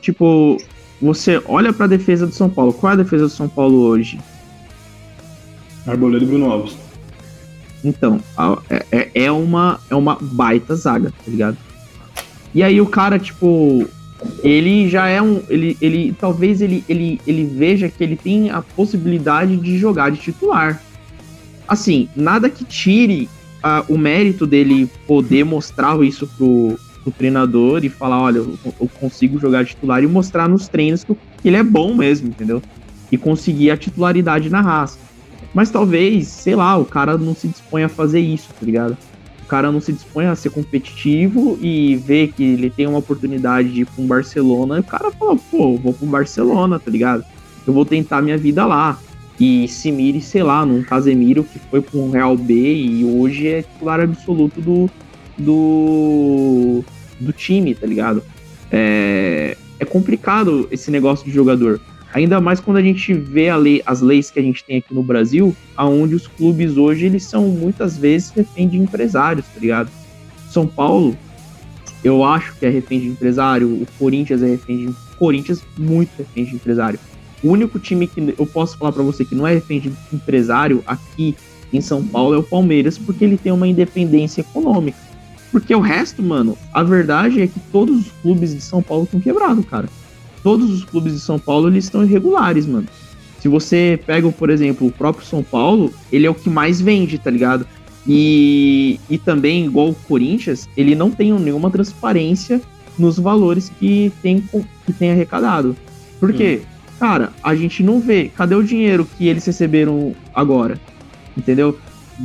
Tipo, você olha para a defesa do São Paulo. Qual é a defesa do São Paulo hoje? Arboleda e Bruno Alves. Então, é, é, é uma é uma baita zaga, tá ligado? E aí o cara, tipo, ele já é um. Ele, ele talvez ele, ele, ele veja que ele tem a possibilidade de jogar de titular assim, nada que tire uh, o mérito dele poder mostrar isso pro, pro treinador e falar, olha, eu, eu, consigo jogar titular e mostrar nos treinos que, ele é bom mesmo, entendeu? E conseguir a titularidade na raça. Mas talvez, sei lá, o cara não se dispõe a fazer isso, tá ligado? O cara não se dispõe a ser competitivo e ver que ele tem uma oportunidade de ir pra um Barcelona, e o cara fala, pô, vou pro Barcelona, tá ligado? Eu vou tentar minha vida lá. E se mire, sei lá, num Casemiro que foi para um Real B e hoje é titular absoluto do, do, do time, tá ligado? É, é complicado esse negócio de jogador. Ainda mais quando a gente vê lei, as leis que a gente tem aqui no Brasil, aonde os clubes hoje eles são muitas vezes refém de empresários, tá ligado? São Paulo, eu acho que é refém de empresário, o Corinthians é refém de Corinthians muito refém de empresário. O único time que eu posso falar para você que não é refém empresário aqui em São Paulo é o Palmeiras, porque ele tem uma independência econômica. Porque o resto, mano, a verdade é que todos os clubes de São Paulo estão quebrados, cara. Todos os clubes de São Paulo eles estão irregulares, mano. Se você pega, por exemplo, o próprio São Paulo, ele é o que mais vende, tá ligado? E, e também, igual o Corinthians, ele não tem nenhuma transparência nos valores que tem, que tem arrecadado. Por quê? Hum. Cara, a gente não vê. Cadê o dinheiro que eles receberam agora? Entendeu?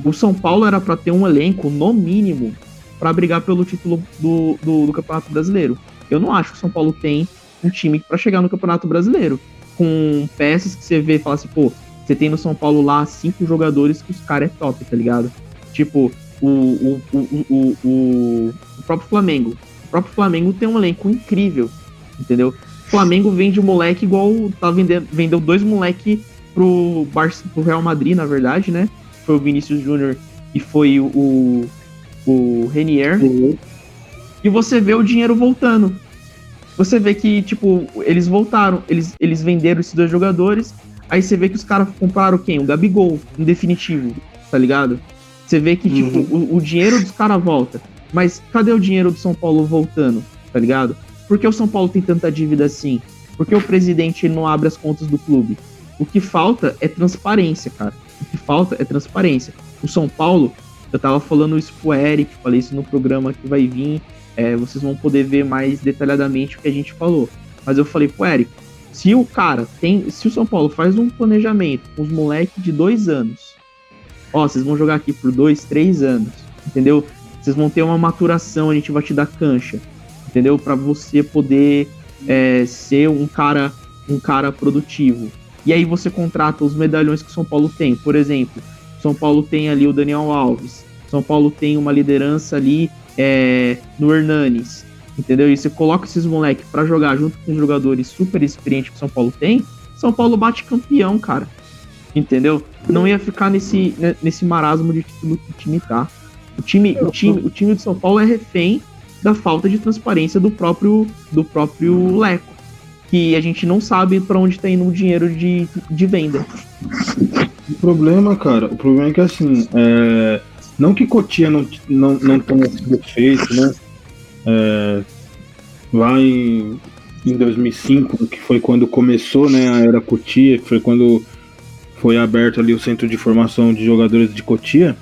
O São Paulo era para ter um elenco, no mínimo, para brigar pelo título do, do, do, Campeonato Brasileiro. Eu não acho que o São Paulo tem um time para chegar no Campeonato Brasileiro. Com peças que você vê e fala assim, pô, você tem no São Paulo lá cinco jogadores que os caras é top, tá ligado? Tipo, o, o, o, o, o, o próprio Flamengo. O próprio Flamengo tem um elenco incrível, entendeu? Flamengo vende um moleque igual tá vendendo, vendeu dois moleque pro, Bar pro Real Madrid, na verdade, né? Foi o Vinícius Júnior e foi o, o Renier. Uhum. E você vê o dinheiro voltando. Você vê que, tipo, eles voltaram, eles, eles venderam esses dois jogadores. Aí você vê que os caras compraram quem? O Gabigol, em definitivo, tá ligado? Você vê que, tipo, uhum. tipo, o, o dinheiro dos caras volta. Mas cadê o dinheiro do São Paulo voltando, tá ligado? Por que o São Paulo tem tanta dívida assim? Por que o presidente não abre as contas do clube? O que falta é transparência, cara. O que falta é transparência. O São Paulo, eu tava falando isso pro Eric, falei isso no programa que vai vir. É, vocês vão poder ver mais detalhadamente o que a gente falou. Mas eu falei pro Eric, se o cara tem. Se o São Paulo faz um planejamento com os moleques de dois anos, ó, vocês vão jogar aqui por dois, três anos, entendeu? Vocês vão ter uma maturação, a gente vai te dar cancha entendeu? Para você poder é, ser um cara, um cara produtivo. E aí você contrata os medalhões que São Paulo tem. Por exemplo, São Paulo tem ali o Daniel Alves. São Paulo tem uma liderança ali é, no Hernanes. Entendeu? E você coloca esses moleques para jogar junto com os jogadores super experientes que São Paulo tem. São Paulo bate campeão, cara. Entendeu? Não ia ficar nesse, né, nesse marasmo de título que o time tá. O time, o time, o time de São Paulo é refém da falta de transparência do próprio do próprio Leco, que a gente não sabe para onde está indo o dinheiro de, de venda. O problema, cara, o problema é que assim, é, não que Cotia não, não, não tenha sido feito, né? É, lá em, em 2005, que foi quando começou né, a era Cotia, que foi quando foi aberto ali o centro de formação de jogadores de Cotia,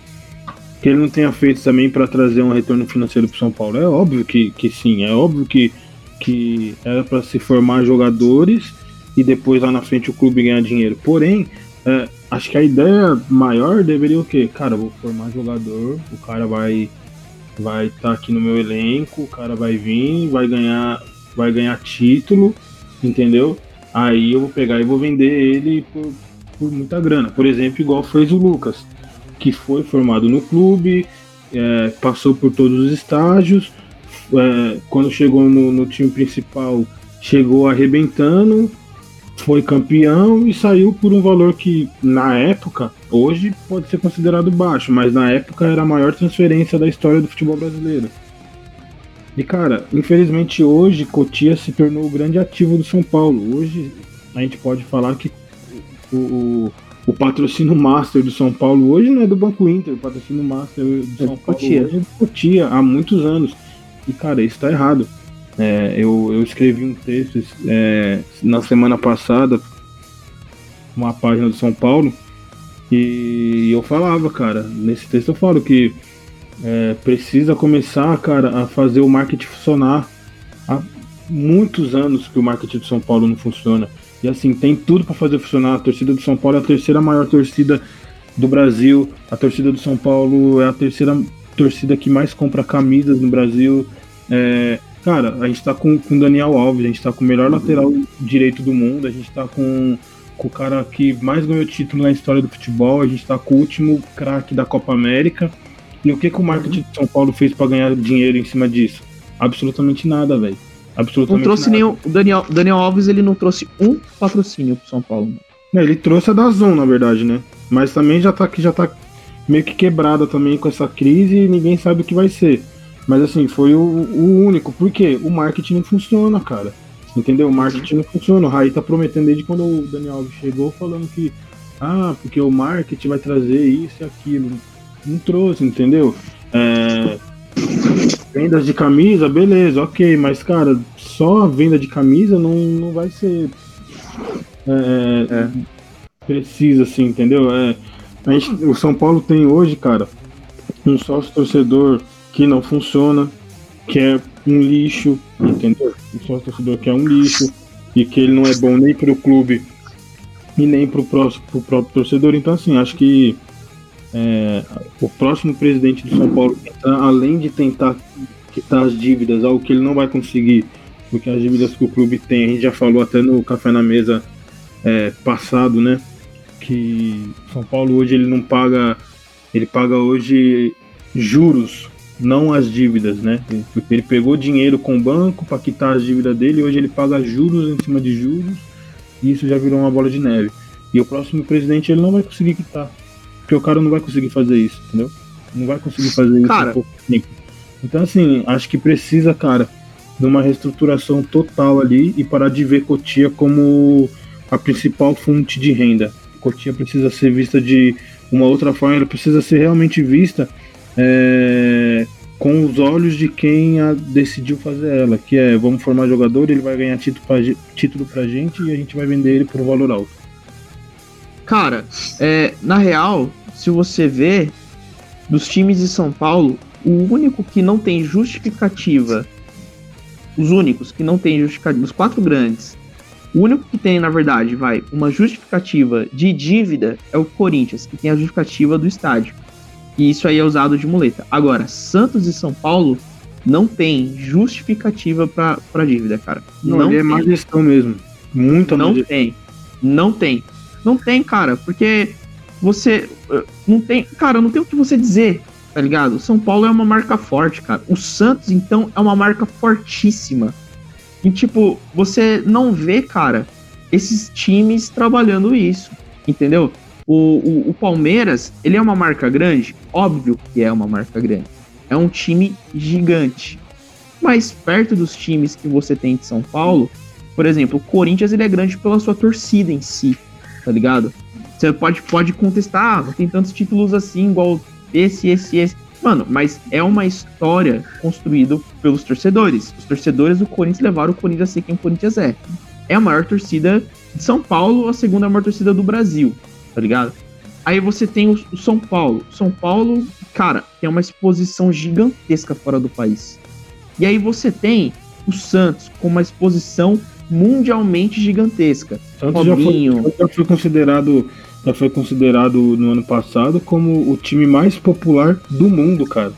que ele não tenha feito também para trazer um retorno financeiro para São Paulo. É óbvio que, que sim, é óbvio que, que era para se formar jogadores e depois lá na frente o clube ganhar dinheiro. Porém, é, acho que a ideia maior deveria o quê? Cara, vou formar jogador, o cara vai vai estar tá aqui no meu elenco, o cara vai vir, vai ganhar, vai ganhar título, entendeu? Aí eu vou pegar e vou vender ele por, por muita grana. Por exemplo, igual fez o Lucas que foi formado no clube, é, passou por todos os estágios, é, quando chegou no, no, time principal, chegou arrebentando, foi campeão e saiu por um valor que, na época, hoje pode ser considerado baixo, mas na época era a maior transferência da história do futebol brasileiro. E cara, infelizmente hoje Cotia se tornou o grande ativo do São Paulo. Hoje a gente pode falar que o, o o patrocínio master do São Paulo hoje não é do Banco Inter, o patrocínio master do é São Paulo hoje é do Cotia, há muitos anos. E, cara, isso tá errado. É, eu, eu escrevi um texto é, na semana passada, uma página do São Paulo, e eu falava, cara, nesse texto eu falo que é, precisa começar, cara, a fazer o marketing funcionar. Há muitos anos que o marketing do São Paulo não funciona. E assim, tem tudo para fazer funcionar. A torcida do São Paulo é a terceira maior torcida do Brasil. A torcida do São Paulo é a terceira torcida que mais compra camisas no Brasil. É, cara, a gente tá com o Daniel Alves, a gente tá com o melhor lateral direito do mundo, a gente tá com, com o cara que mais ganhou título na história do futebol, a gente tá com o último craque da Copa América. E o que, que o marketing de São Paulo fez para ganhar dinheiro em cima disso? Absolutamente nada, velho. Absolutamente não trouxe nada. nenhum. O Daniel, Daniel Alves ele não trouxe um patrocínio pro São Paulo. É, ele trouxe a da Zon, na verdade, né? Mas também já tá, já tá meio que quebrada também com essa crise e ninguém sabe o que vai ser. Mas assim, foi o, o único. Por quê? O marketing não funciona, cara. Entendeu? O marketing não funciona. O Raí tá prometendo desde quando o Daniel Alves chegou falando que ah, porque o marketing vai trazer isso e aquilo. Não trouxe, entendeu? É, vendas de camisa, beleza, ok, mas cara, só venda de camisa não, não vai ser é, é, precisa, assim, entendeu? É, a gente, o São Paulo tem hoje, cara, um sócio torcedor que não funciona, que é um lixo, entendeu? Um sócio torcedor que é um lixo e que ele não é bom nem pro clube e nem pro, próximo, pro próprio torcedor. Então, assim, acho que é, o próximo presidente do São Paulo, além de tentar quitar as dívidas, algo que ele não vai conseguir, porque as dívidas que o clube tem, a gente já falou até no Café na Mesa é, passado, né? Que São Paulo hoje ele não paga, ele paga hoje juros, não as dívidas, né? Ele pegou dinheiro com o banco para quitar as dívidas dele, hoje ele paga juros em cima de juros, e isso já virou uma bola de neve. E o próximo presidente ele não vai conseguir quitar, porque o cara não vai conseguir fazer isso, entendeu? Não vai conseguir fazer isso Cara. em pouco tempo. Então, assim, acho que precisa, cara, de uma reestruturação total ali e parar de ver Cotia como a principal fonte de renda. Cotia precisa ser vista de uma outra forma, ela precisa ser realmente vista é, com os olhos de quem decidiu fazer ela, que é vamos formar jogador, ele vai ganhar título pra, título pra gente e a gente vai vender ele por um valor alto. Cara, é, na real, se você vê, dos times de São Paulo, o único que não tem justificativa, os únicos que não tem justificativa, os quatro grandes, o único que tem, na verdade, vai, uma justificativa de dívida é o Corinthians, que tem a justificativa do estádio. E isso aí é usado de muleta. Agora, Santos e São Paulo não tem justificativa pra dívida, cara. Não, Não, é má gestão mesmo. Muita má Não tem. Não tem. Não tem, cara, porque você. eh, Não tem. Cara, não tem o que você dizer, tá ligado? São Paulo é uma marca forte, cara. O Santos, então, é uma marca fortíssima. E, tipo, você não vê, cara, esses times trabalhando isso, entendeu? O, o, o Palmeiras, ele é uma marca grande? Óbvio que é uma marca grande. É um time gigante. Mas perto dos times que você tem de São Paulo, por exemplo, o Corinthians ele é grande pela sua torcida em si, tá ligado? Você pode, pode contestar, ah, tem tantos títulos assim, igual esse, esse, esse. Mano, mas é uma história construída pelos torcedores. Os torcedores do Corinthians levaram o Corinthians a ser quem o Corinthians é. É a maior torcida de São Paulo, a segunda maior torcida do Brasil, tá ligado? Aí você tem o, o São Paulo. São Paulo, cara, tem uma exposição gigantesca fora do país. E aí você tem o Santos com uma exposição mundialmente gigantesca. Santos já foi, já foi considerado já foi considerado no ano passado como o time mais popular do mundo, cara.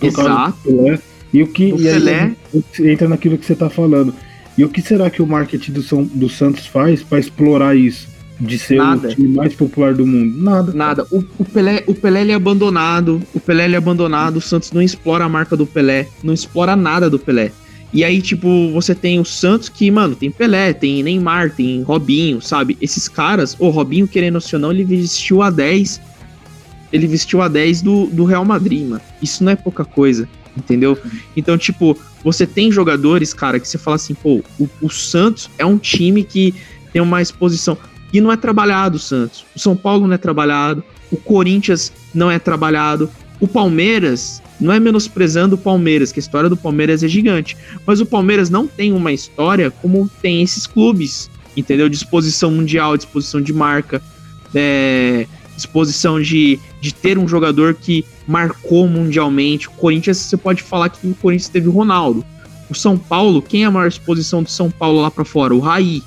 Exato. Pelé. E o que O e Pelé. entra naquilo que você tá falando. E o que será que o marketing do, São, do Santos faz para explorar isso? De ser Nada. o time mais popular do mundo? Nada. Nada. O, o Pelé, o Pelé ele é abandonado. O Pelé ele é abandonado. O Santos não explora a marca do Pelé. Não explora nada do Pelé. E aí, tipo, você tem o Santos que, mano, tem Pelé, tem Neymar, tem Robinho, sabe? Esses caras, o Robinho, querendo ou não, ele vestiu a 10. Ele vestiu a 10 do, do Real Madrid, mano. Isso não é pouca coisa, entendeu? Então, tipo, você tem jogadores, cara, que você fala assim, pô, o, o Santos é um time que tem uma exposição. E não é trabalhado o Santos. O São Paulo não é trabalhado. O Corinthians não é trabalhado. O Palmeiras, não é menosprezando o Palmeiras, que a história do Palmeiras é gigante. Mas o Palmeiras não tem uma história como tem esses clubes, entendeu? Disposição mundial, disposição de marca, é, disposição de, de ter um jogador que marcou mundialmente. O Corinthians, você pode falar que o Corinthians teve o Ronaldo. O São Paulo, quem é a maior exposição do São Paulo lá pra fora? O Raí,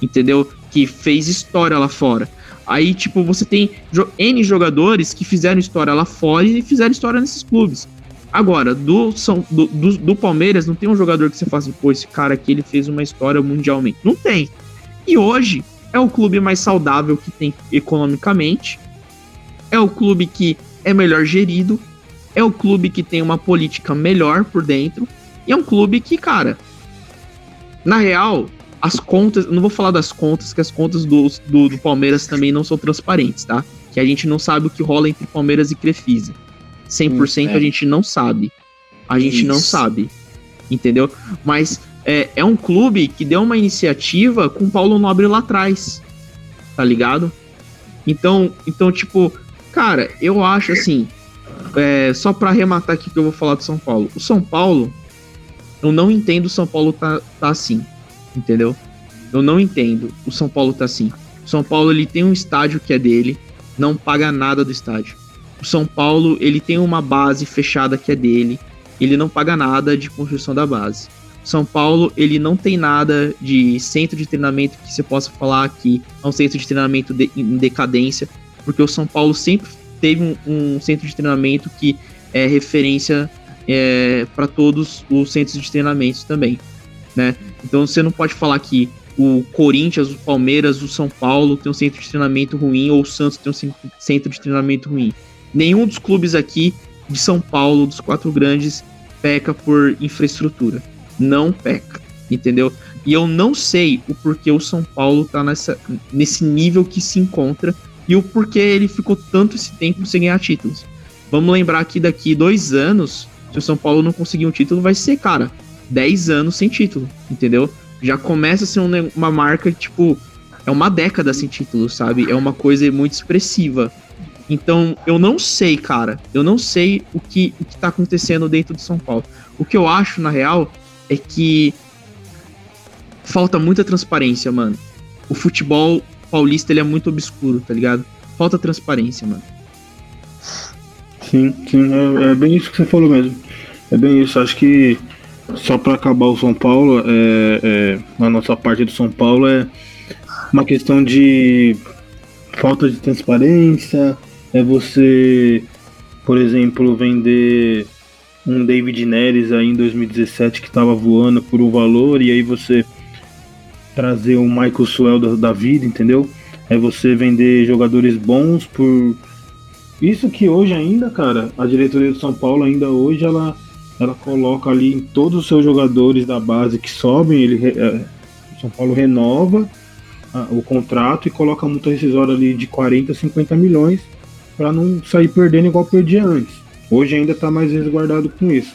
entendeu? Que fez história lá fora. Aí, tipo, você tem N jogadores que fizeram história lá fora e fizeram história nesses clubes. Agora, do, São, do, do, do Palmeiras, não tem um jogador que você fala assim, pô, esse cara aqui ele fez uma história mundialmente. Não tem. E hoje, é o clube mais saudável que tem economicamente, é o clube que é melhor gerido, é o clube que tem uma política melhor por dentro, e é um clube que, cara, na real, as contas, não vou falar das contas, que as contas do, do, do Palmeiras também não são transparentes, tá? Que a gente não sabe o que rola entre Palmeiras e Crefisa. 100% hum, é. a gente não sabe. A gente Isso. não sabe. Entendeu? Mas é, é um clube que deu uma iniciativa com Paulo Nobre lá atrás. Tá ligado? Então, então tipo, cara, eu acho assim. É, só para arrematar aqui que eu vou falar do São Paulo. O São Paulo, eu não entendo o São Paulo tá, tá assim. Entendeu? Eu não entendo o São Paulo tá assim. O São Paulo ele tem um estádio que é dele, não paga nada do estádio. O São Paulo ele tem uma base fechada que é dele, ele não paga nada de construção da base. São Paulo, ele não tem nada de centro de treinamento que você possa falar que é um centro de treinamento de, em decadência, porque o São Paulo sempre teve um, um centro de treinamento que é referência é, para todos os centros de treinamento também, né? Então você não pode falar que o Corinthians, o Palmeiras, o São Paulo tem um centro de treinamento ruim ou o Santos tem um centro de treinamento ruim. Nenhum dos clubes aqui de São Paulo, dos quatro grandes, peca por infraestrutura não peca, entendeu? E eu não sei o porquê o São Paulo tá nessa, nesse nível que se encontra e o porquê ele ficou tanto esse tempo sem ganhar títulos. Vamos lembrar que daqui dois anos, se o São Paulo não conseguir um título, vai ser, cara, 10 anos sem título, entendeu? Já começa a ser uma marca, tipo, é uma década sem título, sabe? É uma coisa muito expressiva. Então, eu não sei, cara. Eu não sei o que, o que tá acontecendo dentro de São Paulo. O que eu acho, na real, é que falta muita transparência, mano. O futebol paulista ele é muito obscuro, tá ligado? Falta transparência, mano. Sim, sim, é, é bem isso que você falou mesmo. É bem isso. Acho que só para acabar o São Paulo, é, é, a nossa parte do São Paulo é uma questão de falta de transparência, é você, por exemplo, vender um David Neres aí em 2017 que estava voando por um valor e aí você trazer um Michael Suel da, da, vida, entendeu? É você vender jogadores bons por isso que hoje ainda, cara, a diretoria do São Paulo ainda hoje ela ela coloca ali em todos os seus jogadores da base que sobem, ele é, São Paulo renova a, o contrato e coloca a multa rescisória ali de 40, 50 milhões para não sair perdendo igual perdia antes. Hoje ainda está mais resguardado com isso.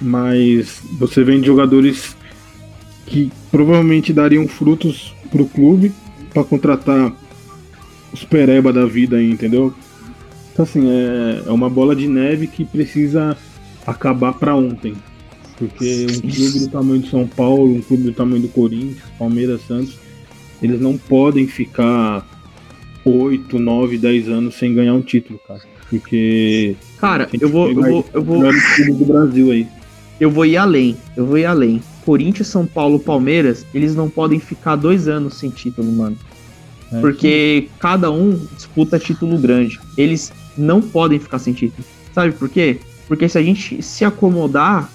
Mas você vende jogadores que provavelmente dariam frutos para o clube para contratar os pereba da vida aí, entendeu? Então assim, é, é uma bola de neve que precisa acabar para ontem. Porque um clube do tamanho de São Paulo, um clube do tamanho do Corinthians, Palmeiras, Santos, eles não podem ficar 8, 9, 10 anos sem ganhar um título, cara. Porque. Cara, eu vou. Eu vou, eu vou. do Brasil aí. Eu vou ir além. Eu vou ir além. Corinthians, São Paulo, Palmeiras, eles não podem ficar dois anos sem título, mano. É, porque sim. cada um disputa título grande. Eles não podem ficar sem título. Sabe por quê? Porque se a gente se acomodar,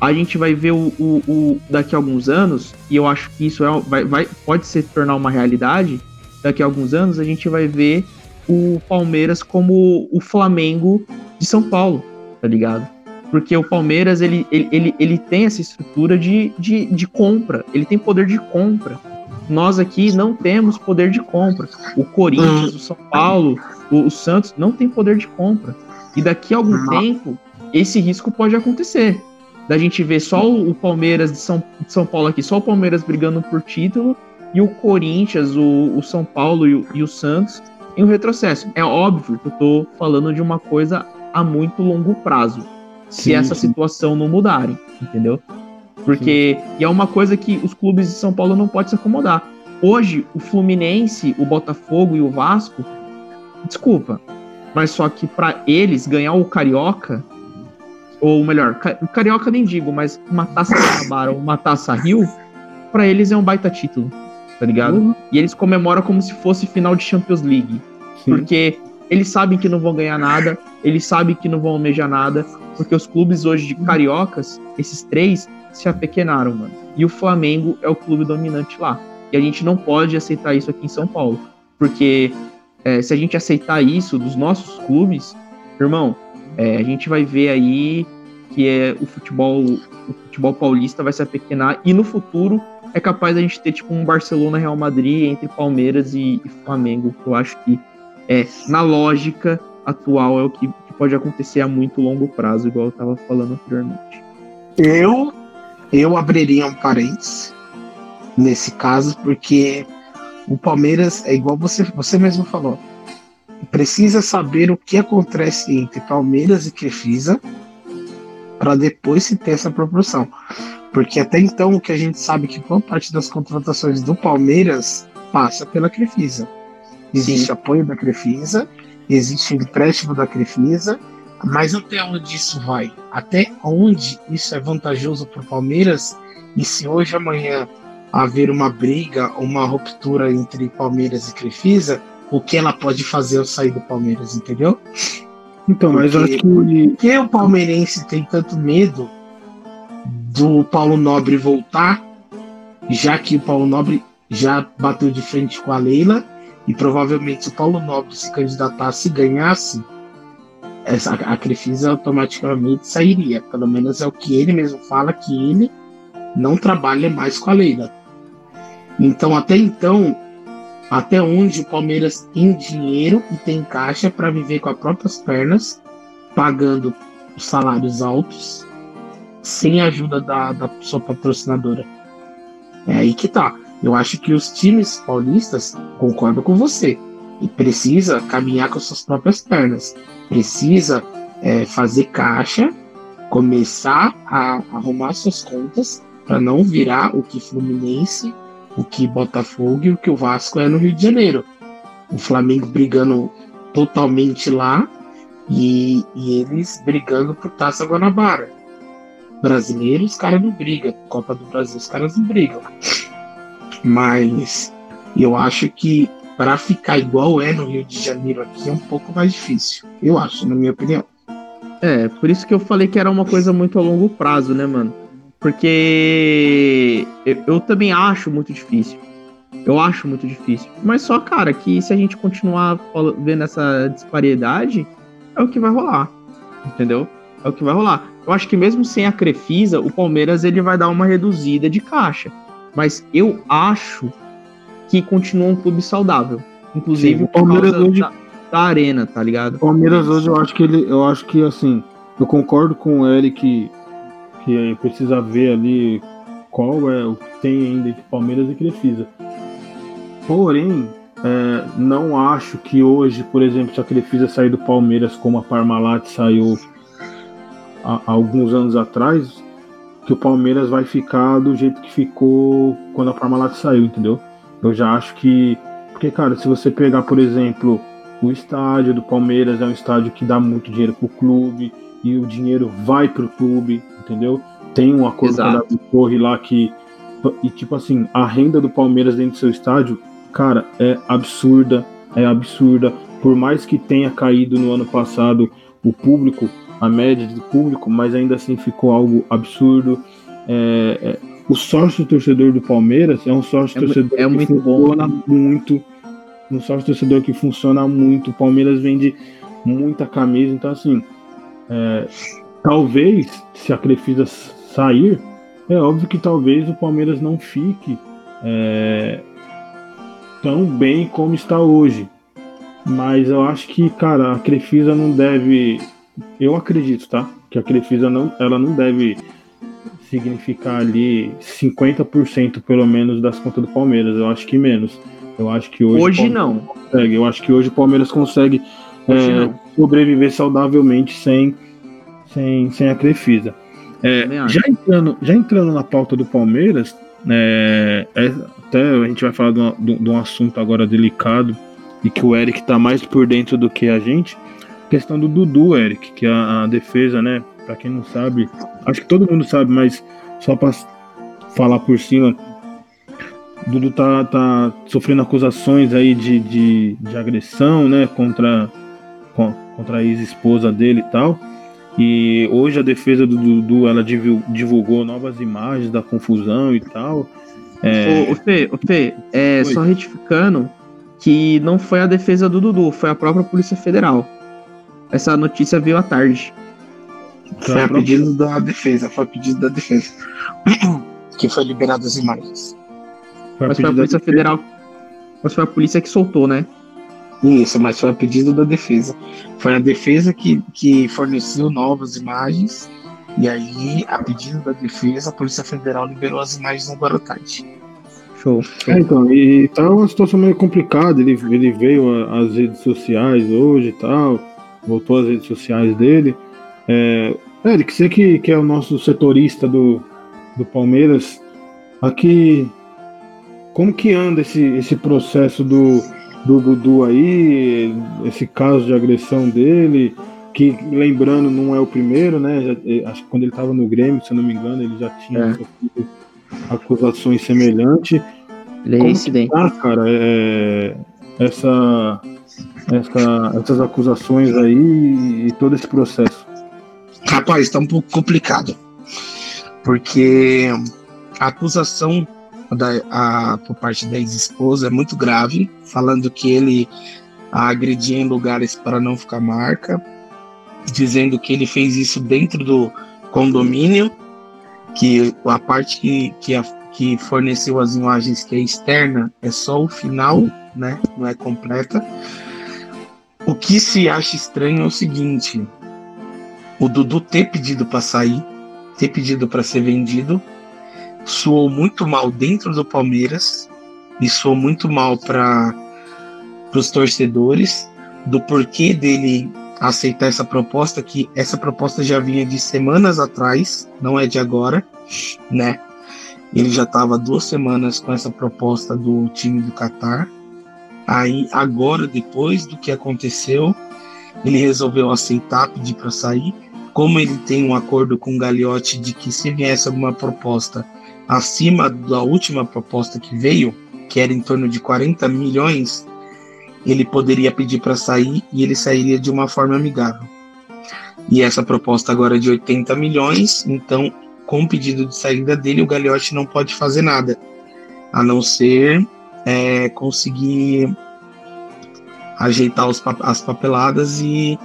a gente vai ver o, o, o daqui a alguns anos, e eu acho que isso é, vai, vai, pode se tornar uma realidade. Daqui a alguns anos, a gente vai ver o Palmeiras como o Flamengo de São Paulo, tá ligado? Porque o Palmeiras, ele, ele, ele, ele tem essa estrutura de, de, de compra, ele tem poder de compra. Nós aqui não temos poder de compra. O Corinthians, o São Paulo, o, o Santos não tem poder de compra. E daqui a algum tempo, esse risco pode acontecer. Da gente ver só o Palmeiras de São, de São Paulo aqui, só o Palmeiras brigando por título, e o Corinthians, o, o São Paulo e o, e o Santos em um retrocesso. É óbvio que eu tô falando de uma coisa a muito longo prazo, se sim, essa sim. situação não mudarem, entendeu? Porque e é uma coisa que os clubes de São Paulo não podem se acomodar. Hoje, o Fluminense, o Botafogo e o Vasco, desculpa, mas só que para eles ganhar o Carioca, ou melhor, o Carioca nem digo, mas uma taça Guanabara ou uma taça Rio, para eles é um baita título tá ligado? Uhum. E eles comemoram como se fosse final de Champions League. Sim. Porque eles sabem que não vão ganhar nada, eles sabem que não vão almejar nada, porque os clubes hoje de cariocas, esses três, se apequenaram, mano. E o Flamengo é o clube dominante lá. E a gente não pode aceitar isso aqui em São Paulo. Porque é, se a gente aceitar isso dos nossos clubes, irmão, é, a gente vai ver aí que é o futebol, o futebol paulista vai se apequenar e no futuro é capaz a gente ter tipo um Barcelona Real Madrid entre Palmeiras e, e Flamengo, que eu acho que é na lógica atual é o que, que pode acontecer a muito longo prazo, igual eu estava falando anteriormente. Eu eu abriria um parênteses nesse caso, porque o Palmeiras é igual você, você mesmo falou. Precisa saber o que acontece entre Palmeiras e Crefisa para depois se ter essa proporção. Porque até então o que a gente sabe que boa parte das contratações do Palmeiras passa pela Crefisa. Existe Sim. apoio da Crefisa, existe empréstimo da Crefisa, mas até onde isso vai? Até onde isso é vantajoso para o Palmeiras? E se hoje, amanhã, haver uma briga, uma ruptura entre Palmeiras e Crefisa, o que ela pode fazer ao sair do Palmeiras, entendeu? Então, mas eu acho que. Por que o palmeirense tem tanto medo do Paulo Nobre voltar, já que o Paulo Nobre já bateu de frente com a Leila, e provavelmente se o Paulo Nobre se candidatasse e ganhasse, essa, a Crefisa automaticamente sairia. Pelo menos é o que ele mesmo fala, que ele não trabalha mais com a Leila. Então, até então, até onde o Palmeiras tem dinheiro e tem caixa para viver com as próprias pernas, pagando salários altos, sem a ajuda da, da sua patrocinadora. É aí que tá. Eu acho que os times paulistas concordam com você. E precisa caminhar com suas próprias pernas precisa é, fazer caixa, começar a arrumar suas contas para não virar o que Fluminense, o que Botafogo e o que o Vasco é no Rio de Janeiro. O Flamengo brigando totalmente lá e, e eles brigando por Taça Guanabara. Brasileiros, os caras não brigam. Copa do Brasil, os caras não brigam. Mas eu acho que para ficar igual é no Rio de Janeiro aqui é um pouco mais difícil. Eu acho, na minha opinião. É, por isso que eu falei que era uma coisa muito a longo prazo, né, mano? Porque eu, eu também acho muito difícil. Eu acho muito difícil. Mas só, cara, que se a gente continuar vendo essa disparidade, é o que vai rolar. Entendeu? É o que vai rolar. Eu acho que mesmo sem a Crefisa, o Palmeiras ele vai dar uma reduzida de caixa. Mas eu acho que continua um clube saudável. Inclusive Sim, o Palmeiras hoje da, da, arena, tá ligado? O Palmeiras hoje eu acho que ele, eu acho que assim, eu concordo com ele que que precisa ver ali qual é o que tem ainda entre Palmeiras e Crefisa. Porém, é, não acho que hoje, por exemplo, se a Crefisa sair do Palmeiras como a Parmalat saiu há, há alguns anos atrás, que o Palmeiras vai ficar do jeito que ficou quando a Parmalat saiu, entendeu? Eu já acho que. Porque, cara, se você pegar, por exemplo, o estádio do Palmeiras é um estádio que dá muito dinheiro pro clube e o dinheiro vai pro clube, entendeu? Tem um acordo Exato. com a Torre lá que. E, tipo assim, a renda do Palmeiras dentro do seu estádio, cara, é absurda. É absurda. Por mais que tenha caído no ano passado o público, a média do público, mas ainda assim ficou algo absurdo. É, é, o sócio torcedor do Palmeiras é um sócio é, torcedor é que funciona bom. muito. Um sócio torcedor que funciona muito. O Palmeiras vende muita camisa. Então, assim, é, talvez, se a Crefisa sair, é óbvio que talvez o Palmeiras não fique é, tão bem como está hoje. Mas eu acho que, cara, a Crefisa não deve. Eu acredito, tá? Que a Crefisa não, ela não deve significar ali 50% pelo menos das contas do Palmeiras. Eu acho que menos. Eu acho que hoje. Hoje não. Consegue. Eu acho que hoje o Palmeiras consegue é, sobreviver saudavelmente sem, sem, sem a Crefisa. É, já, entrando, já entrando na pauta do Palmeiras, é, é, até a gente vai falar de, uma, de, um assunto agora delicado e que o Eric está mais por dentro do que a gente. Questão do Dudu, Eric, que a, a defesa, né? Para quem não sabe, acho que todo mundo sabe, mas só para falar por cima, Dudu tá, tá sofrendo acusações aí de, de, de agressão, né, contra, contra a ex-esposa dele e tal. E hoje a defesa do Dudu ela divulgou novas imagens da confusão e tal. É... Ô, ô, Fê, ô, Fê é, só retificando que não foi a defesa do Dudu, foi a própria Polícia Federal. Essa notícia veio à tarde. Foi a pedido da defesa, foi a pedido da defesa. <clears throat> que foi liberado as imagens. Foi mas foi a Polícia Federal. Mas foi a polícia que soltou, né? Isso, mas foi a pedido da defesa. Foi a defesa que, que forneceu novas imagens. E aí, a pedido da defesa, a Polícia Federal liberou as imagens no Guarotade. Show. É, então, e tá uma situação meio complicada. Ele, ele veio às redes sociais hoje e tal, voltou às redes sociais dele. É, Eric, você que, que é o nosso setorista do, do Palmeiras, aqui, como que anda esse, esse processo do, do Dudu aí, esse caso de agressão dele, que lembrando, não é o primeiro, né? Já, eh, acho que quando ele estava no Grêmio, se eu não me engano, ele já tinha é. sofrido acusações semelhantes. Ele é Como incidente. Tá, cara, é, essa, essa, essas acusações aí e todo esse processo? Rapaz, tá um pouco complicado. Porque a acusação da, a, por parte da ex-esposa é muito grave, falando que ele a agredia em lugares para não ficar marca, dizendo que ele fez isso dentro do condomínio, que a parte que, que, a, que forneceu as imagens que é externa é só o final, né? Não é completa. O que se acha estranho é o seguinte: o Dudu ter pedido para sair, ter pedido para ser vendido, soou muito mal dentro do Palmeiras e soou muito mal para os torcedores do porquê dele aceitar essa proposta, que essa proposta já vinha de semanas atrás, não é de agora, né? Ele já estava duas semanas com essa proposta do time do Catar. Aí, agora, depois do que aconteceu, ele resolveu aceitar, pedir para sair como ele tem um acordo com o Gagliotti de que se viesse alguma proposta acima da última proposta que veio, que era em torno de 40 milhões, ele poderia pedir para sair e ele sairia de uma forma amigável. E essa proposta agora é de 80 milhões, então com o pedido de saída dele, o Gagliotti não pode fazer nada, a não ser é, conseguir ajeitar os, as papeladas e,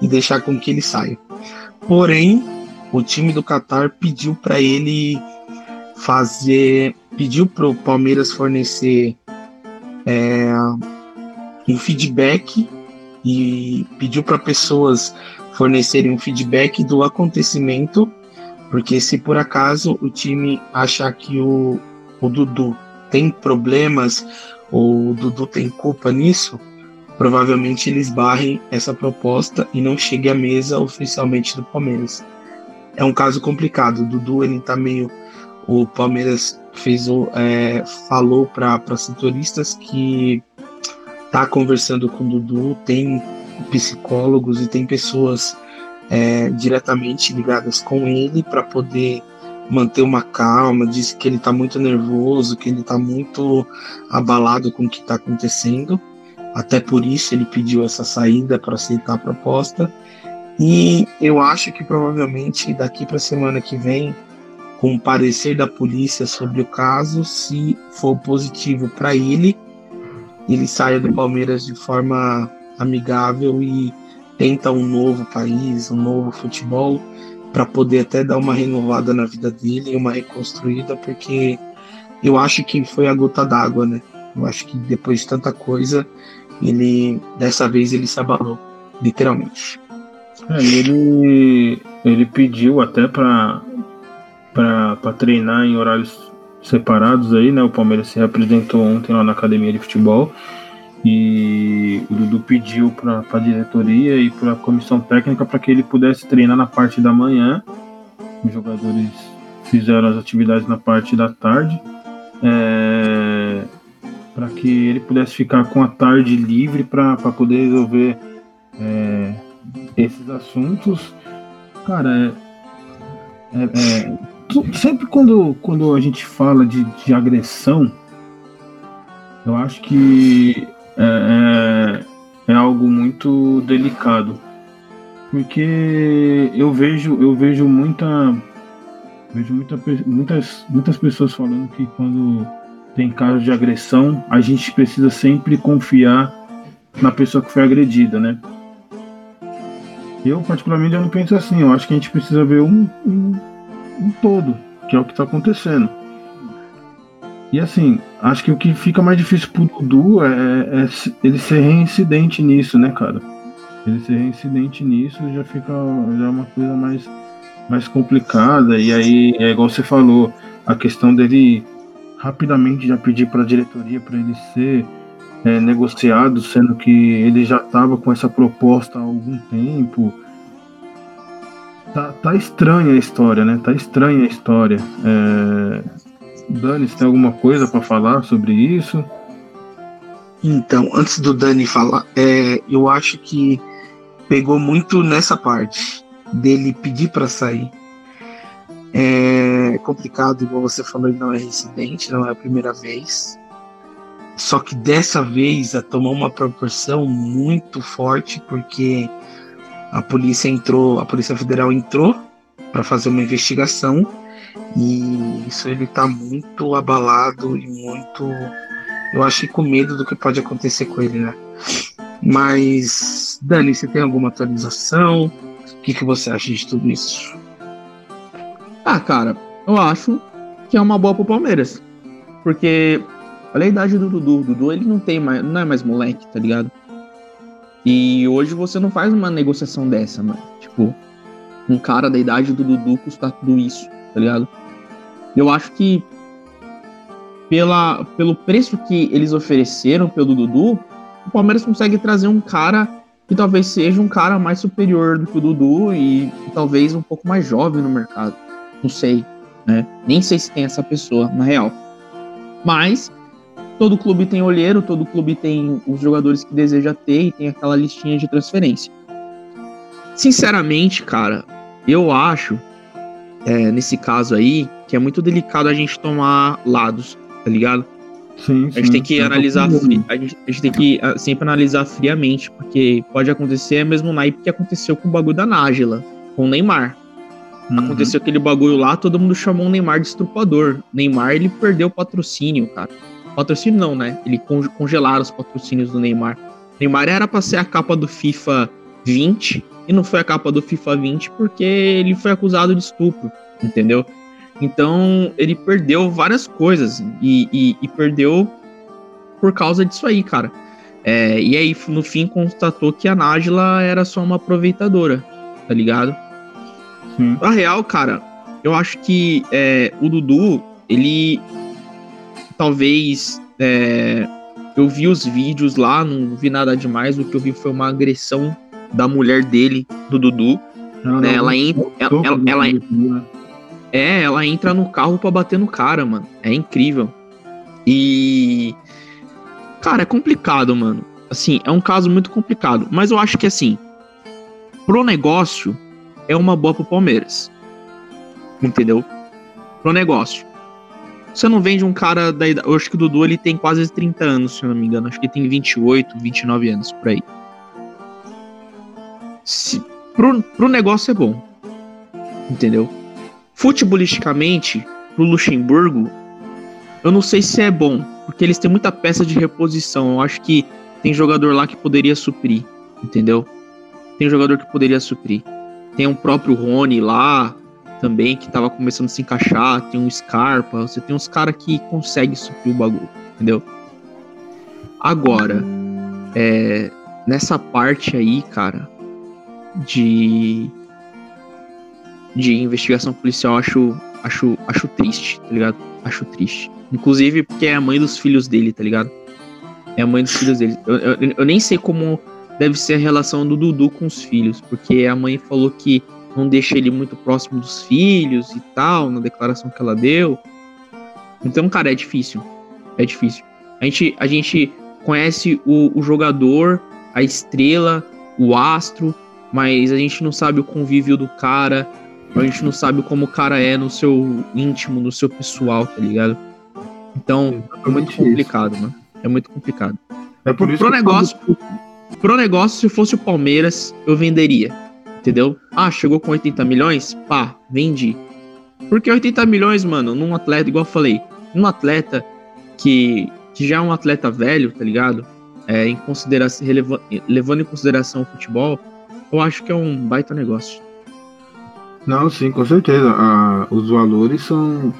e deixar com que ele saia. Porém, o time do Qatar pediu para ele fazer, pediu para o Palmeiras fornecer é, um feedback e pediu para pessoas fornecerem um feedback do acontecimento, porque se por acaso o time achar que o, o Dudu tem problemas ou o Dudu tem culpa nisso, provavelmente eles barrem essa proposta e não chegue à mesa oficialmente do Palmeiras. É um caso complicado. O Dudu ele tá meio, o Palmeiras fez o, é, falou para setoristas que tá conversando com o Dudu, tem psicólogos e tem pessoas é, diretamente ligadas com ele para poder manter uma calma, disse que ele está muito nervoso, que ele está muito abalado com o que está acontecendo até por isso ele pediu essa saída para aceitar a proposta. E eu acho que provavelmente daqui para a semana que vem, com o parecer da polícia sobre o caso, se for positivo para ele, ele saia do Palmeiras de forma amigável e tenta um novo país, um novo futebol, para poder até dar uma renovada na vida dele, uma reconstruída, porque eu acho que foi a gota d'água, né? Eu acho que depois de tanta coisa, ele dessa vez ele se abalou, literalmente. É, ele, ele pediu até para para treinar em horários separados aí, né? O Palmeiras se representou ontem lá na academia de futebol e o Dudu pediu para a diretoria e para a comissão técnica para que ele pudesse treinar na parte da manhã. Os jogadores fizeram as atividades na parte da tarde. É, para que ele pudesse ficar com a tarde livre para poder resolver é, esses assuntos. Cara, é, é, é sempre quando, quando a gente fala de, de agressão, eu acho que é, é, é algo muito delicado. Porque eu vejo, eu vejo muita, Vejo muita, muitas, muitas pessoas falando que quando tem casos de agressão, a gente precisa sempre confiar na pessoa que foi agredida, né? Eu, particularmente, eu não penso assim. Eu acho que a gente precisa ver um, um, um todo, que é o que está acontecendo. E assim, acho que o que fica mais difícil pro Dudu é, é, ele ser reincidente nisso, né, cara? Ele ser reincidente nisso já fica já é uma coisa mais, mais complicada. E aí, é igual você falou, a questão dele rapidamente já pedir para a diretoria para ele ser é, negociado, sendo que ele já estava com essa proposta há algum tempo. Tá, tá estranha a história, né? Tá estranha a história. É... Dani, você tem alguma coisa para falar sobre isso? Então, antes do Dani falar, é, eu acho que pegou muito nessa parte dele pedir para sair. É complicado, igual você falou, ele não é residente, não é a primeira vez. Só que dessa vez a tomou uma proporção muito forte porque a polícia entrou, a Polícia Federal entrou para fazer uma investigação e isso ele tá muito abalado e muito eu acho com medo do que pode acontecer com ele, né? Mas Dani, você tem alguma atualização? O que, que você acha de tudo isso? Ah, cara, eu acho que é uma boa pro Palmeiras. Porque Olha a idade do Dudu. O Dudu ele não tem mais, não é mais moleque, tá ligado? E hoje você não faz uma negociação dessa, mano. Tipo, um cara da idade do Dudu custar tudo isso, tá ligado? Eu acho que pela, pelo preço que eles ofereceram pelo Dudu, o Palmeiras consegue trazer um cara que talvez seja um cara mais superior do que o Dudu e, talvez um pouco mais jovem no mercado. Não sei, né? Nem sei se tem essa pessoa, na real. Mas todo clube tem olheiro, todo clube tem os jogadores que deseja ter e tem aquela listinha de transferência. Sinceramente, cara, eu acho, é, nesse caso aí, que é muito delicado a gente tomar lados, tá ligado? Sim, sim, a gente tem que analisar, a gente, a gente, tem que sempre analisar friamente, porque pode acontecer é mesmo naipe que aconteceu com o bagulho da Nájila, com o Neymar. Uhum. Aconteceu aquele bagulho lá, todo mundo chamou o Neymar de estrupador. Neymar, ele perdeu o patrocínio, cara. Patrocínio não, né? Ele congelaram os patrocínios do Neymar. Neymar era para ser a capa do FIFA 20 e não foi a capa do FIFA 20 porque ele foi acusado de estupro, entendeu? Então ele perdeu várias coisas e, e, e perdeu por causa disso aí, cara. É, e aí no fim constatou que a Nájila era só uma aproveitadora, tá ligado? Sim. Na real, cara, eu acho que é, o Dudu, ele talvez é, eu vi os vídeos lá, não vi nada demais. O que eu vi foi uma agressão da mulher dele, do Dudu. Não, né? não, ela, entra, ela, ela, ela, né? é, ela entra no carro para bater no cara, mano. É incrível. E cara, é complicado, mano. Assim, é um caso muito complicado, mas eu acho que assim, pro negócio é uma boa pro Palmeiras. Entendeu? Pro negócio. Você não vende um cara da idade. Eu acho que o Dudu ele tem quase 30 anos, se eu não me engano. Acho que ele tem 28, 29 anos por aí. Se, pro, pro negócio é bom. Entendeu? Futebolisticamente, pro Luxemburgo, eu não sei se é bom. Porque eles têm muita peça de reposição. Eu acho que tem jogador lá que poderia suprir. Entendeu? Tem jogador que poderia suprir. Tem um próprio Rony lá também que tava começando a se encaixar, tem um Scarpa, você tem uns caras que conseguem suprir o bagulho, entendeu? Agora, é, nessa parte aí, cara, de de investigação policial, acho acho acho triste, tá ligado? Acho triste. Inclusive porque é a mãe dos filhos dele, tá ligado? É a mãe dos filhos dele. Eu, eu, eu nem sei como deve ser a relação do Dudu com os filhos, porque a mãe falou que não deixa ele muito próximo dos filhos e tal, na declaração que ela deu. Então, cara, é difícil. É difícil. A gente, a gente conhece o, o jogador, a estrela, o astro, mas a gente não sabe o convívio do cara, a gente não sabe como o cara é no seu íntimo, no seu pessoal, tá ligado? Então, é muito complicado, mano. É muito complicado. É por isso pro negócio, pro negócio, se fosse o Palmeiras, eu venderia Entendeu? Ah, chegou com 80 milhões? Pá, vendi. Porque 80 milhões, mano, num atleta, igual eu falei, num atleta que, que já é um atleta velho, tá ligado? É, em consideração, levando em consideração o futebol, eu acho que é um baita negócio. Não, sim, com certeza. Ah, os valores são,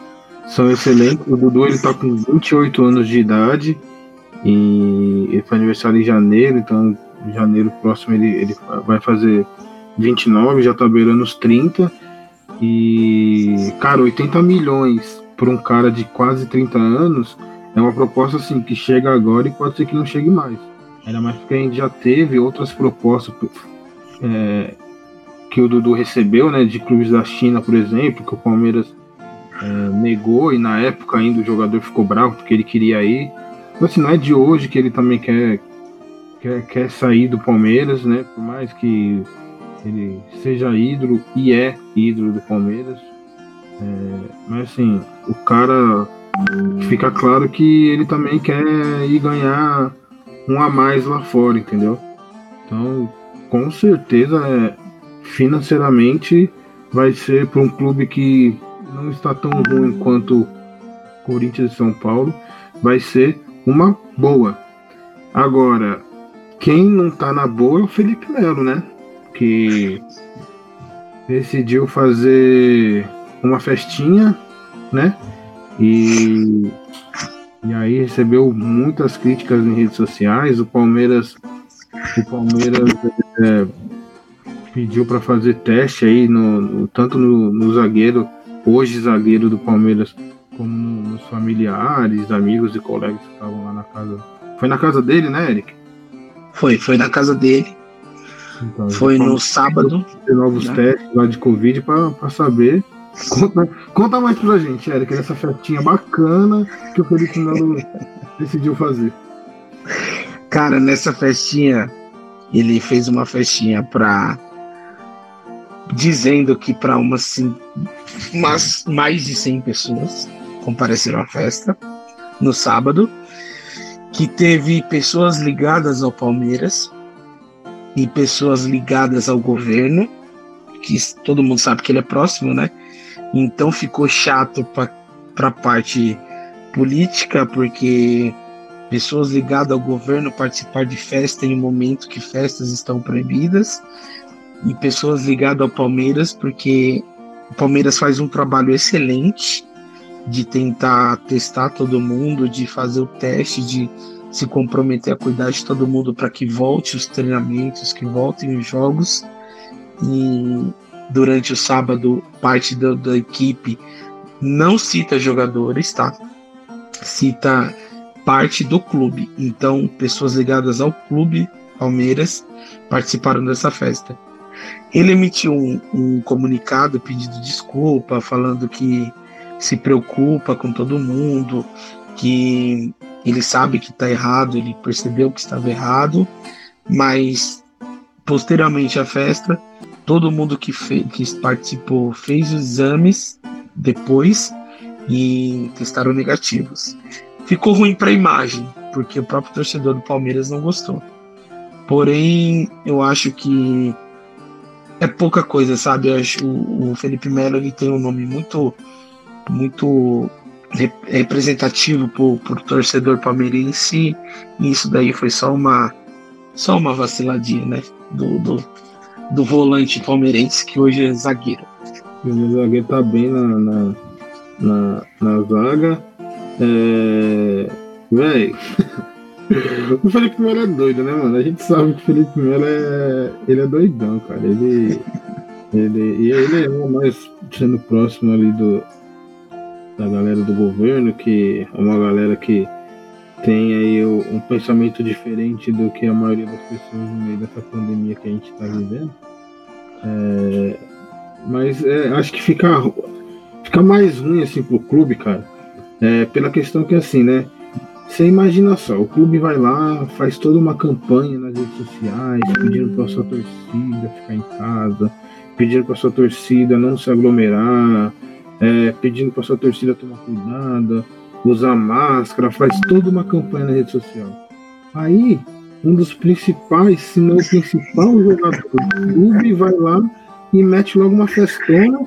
são excelentes. O Dudu ele tá com 28 anos de idade e ele foi aniversário em janeiro, então em janeiro próximo ele, ele vai fazer 29, já tá beirando os 30. E, cara, 80 milhões para um cara de quase 30 anos é uma proposta assim que chega agora e pode ser que não chegue mais. Ainda mais porque a gente já teve outras propostas é, que o Dudu recebeu, né, de clubes da China, por exemplo, que o Palmeiras é, negou e na época ainda o jogador ficou bravo porque ele queria ir. Mas assim, não é de hoje que ele também quer, quer, quer sair do Palmeiras, né? Por mais que ele seja ídolo e é ídolo do Palmeiras. É, mas assim, o cara fica claro que ele também quer ir ganhar um a mais lá fora, entendeu? Então, com certeza, é, financeiramente vai ser para um clube que não está tão ruim quanto Corinthians e São Paulo, vai ser uma boa. Agora, quem não tá na boa é o Felipe Melo, né? Que decidiu fazer uma festinha, né? E, e aí recebeu muitas críticas em redes sociais. O Palmeiras, o Palmeiras é, pediu para fazer teste aí no, no tanto no, no, zagueiro, hoje zagueiro do Palmeiras, como no, nos familiares, amigos e colegas que estavam lá na casa. Foi na casa dele, né, Eric? Foi, foi na casa dele. Então, foi no sábado. Novos né? testes lá de Covid para saber. Conta, conta mais pra gente, Eric, essa festinha bacana que o Felipe Melo <laughs> decidiu fazer. Cara, nessa festinha, ele fez uma festinha pra dizendo que para umas, umas mais de 100 pessoas compareceram à festa no sábado, que teve pessoas ligadas ao Palmeiras pessoas ligadas ao governo, que todo mundo sabe que ele é próximo, né? Então ficou chato para a parte política, porque pessoas ligadas ao governo participar de festa em um momento que festas estão proibidas e pessoas ligadas ao Palmeiras, porque o Palmeiras faz um trabalho excelente de tentar testar todo mundo, de fazer o teste, de se comprometer a cuidar de todo mundo para que volte os treinamentos, que voltem os jogos. E durante o sábado, parte da, da equipe não cita jogadores, tá? Cita parte do clube. Então, pessoas ligadas ao clube Palmeiras participaram dessa festa. Ele emitiu um, um comunicado pedindo desculpa, falando que se preocupa com todo mundo, que ele sabe que está errado, ele percebeu que estava errado, mas posteriormente à festa, todo mundo que, que participou fez os exames depois e testaram negativos. Ficou ruim para a imagem, porque o próprio torcedor do Palmeiras não gostou. Porém, eu acho que é pouca coisa, sabe? Eu acho o, o Felipe Melo ele tem um nome muito muito representativo pro torcedor palmeirense e isso daí foi só uma só uma vaciladinha, né? Do, do, do volante palmeirense que hoje é zagueiro. O zagueiro tá bem na, na, na, na zaga. É... Véi, <laughs> o Felipe Melo é doido, né, mano? A gente sabe que o Felipe Melo é. Ele é doidão, cara. Ele. ele e ele é mais sendo próximo ali do, da galera do governo, que é uma galera que tem aí um pensamento diferente do que a maioria das pessoas no meio dessa pandemia que a gente está vivendo. É, mas é, acho que fica, fica mais ruim assim pro clube, cara. É, pela questão que assim, né? Você imagina só, o clube vai lá, faz toda uma campanha nas redes sociais, pedindo para sua torcida ficar em casa, pedindo para sua torcida não se aglomerar, é, pedindo para sua torcida tomar cuidado, usar máscara, faz toda uma campanha na rede social. Aí, um dos principais, se não o principal jogador do clube vai lá e mete logo uma festona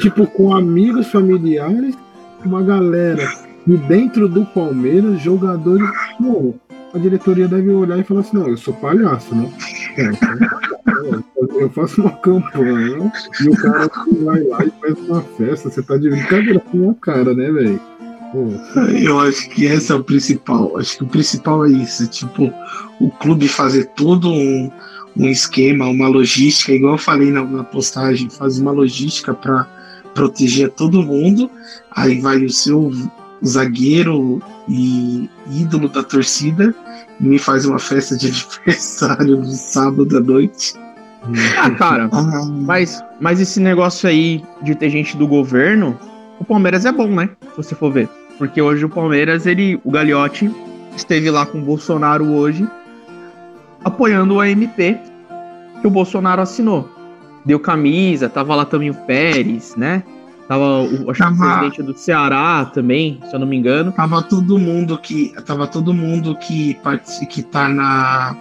tipo, com amigos familiares, uma galera e dentro do Palmeiras, jogadores. Pô, a diretoria deve olhar e falar assim: não, eu sou palhaço, né? Eu faço uma campanha e o cara vai lá e faz uma festa. Você tá de brincadeira com a cara, né, velho? Eu acho que esse é o principal. Acho que o principal é isso. Tipo, o clube fazer todo um, um esquema, uma logística, igual eu falei na, na postagem, fazer uma logística para proteger todo mundo. Aí vai o seu zagueiro e ídolo da torcida me faz uma festa de <laughs> aniversário no sábado à noite. Ah, cara, ah. mas, mas esse negócio aí de ter gente do governo, o Palmeiras é bom, né? Se você for ver. Porque hoje o Palmeiras, ele, o Gagliotti, esteve lá com o Bolsonaro hoje, apoiando o AMP que o Bolsonaro assinou. Deu camisa, tava lá também o Pérez, né? Tava o, acho tava, o presidente do Ceará também, se eu não me engano. Tava todo mundo que. Tava todo mundo que, que tá na.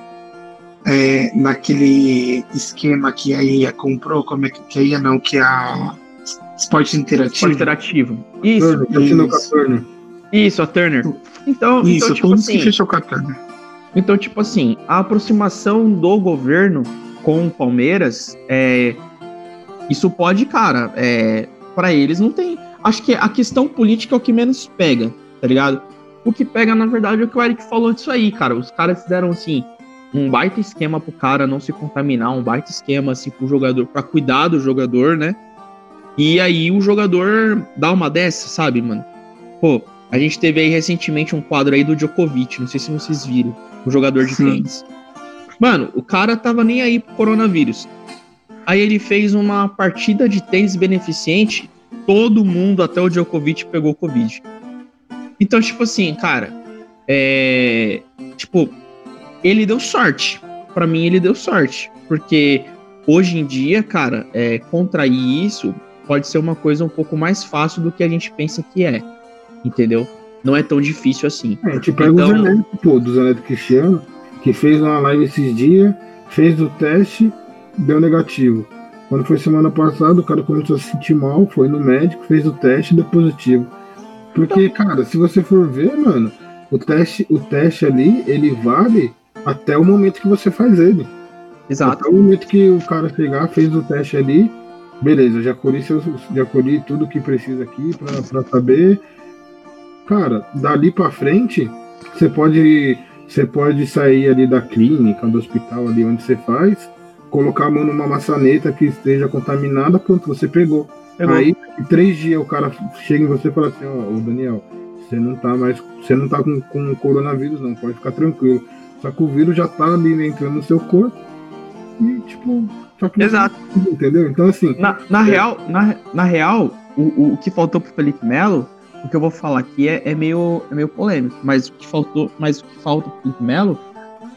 É, naquele esquema que a IA comprou, como é que, que a IA não, que a Esporte Interativo. Esporte Interativo. Isso. Turner, isso. A Turner. Isso, a Turner. Então, isso, então, tipo assim, que fechou com a Turner. Então, tipo assim, a aproximação do governo com o Palmeiras, é, isso pode, cara, é, para eles não tem. Acho que a questão política é o que menos pega, tá ligado? O que pega, na verdade, é o que o Eric falou disso aí, cara. Os caras fizeram assim um baita esquema pro cara não se contaminar, um baita esquema assim pro jogador, para cuidar do jogador, né? E aí o jogador dá uma dessa, sabe, mano? Pô, a gente teve aí recentemente um quadro aí do Djokovic, não sei se vocês viram, o jogador de tênis. Mano, o cara tava nem aí pro coronavírus. Aí ele fez uma partida de tênis beneficente, todo mundo, até o Djokovic, pegou Covid. Então, tipo assim, cara, é. Tipo, ele deu sorte. Para mim, ele deu sorte. Porque hoje em dia, cara, é, contrair isso pode ser uma coisa um pouco mais fácil do que a gente pensa que é. Entendeu? Não é tão difícil assim. É, te pega então, o Zanetti, pô, do Zanetti Cristiano, que fez uma live esses dias, fez o teste deu negativo. Quando foi semana passada, o cara começou a se sentir mal, foi no médico, fez o teste e deu positivo. Porque, cara, se você for ver, mano, o teste, o teste ali, ele vale até o momento que você faz ele. Exato. Até o momento que o cara chegar, fez o teste ali, beleza, já colhi, seus, já colhi tudo que precisa aqui pra saber. Cara, dali pra frente, você pode, você pode sair ali da clínica, do hospital ali onde você faz, colocar a mão numa maçaneta que esteja contaminada, pronto, você pegou. pegou. Aí, em três dias, o cara chega em você e fala assim, ó, oh, Daniel, você não tá mais, você não tá com, com coronavírus não, pode ficar tranquilo. Só que o vírus já tá ali entrando no seu corpo e, tipo, só que Exato. entendeu? Então, assim... Na, na é... real, na, na real o, o que faltou pro Felipe Melo, o que eu vou falar aqui é, é, meio, é meio polêmico, mas o que faltou, mas o que falta pro Felipe Melo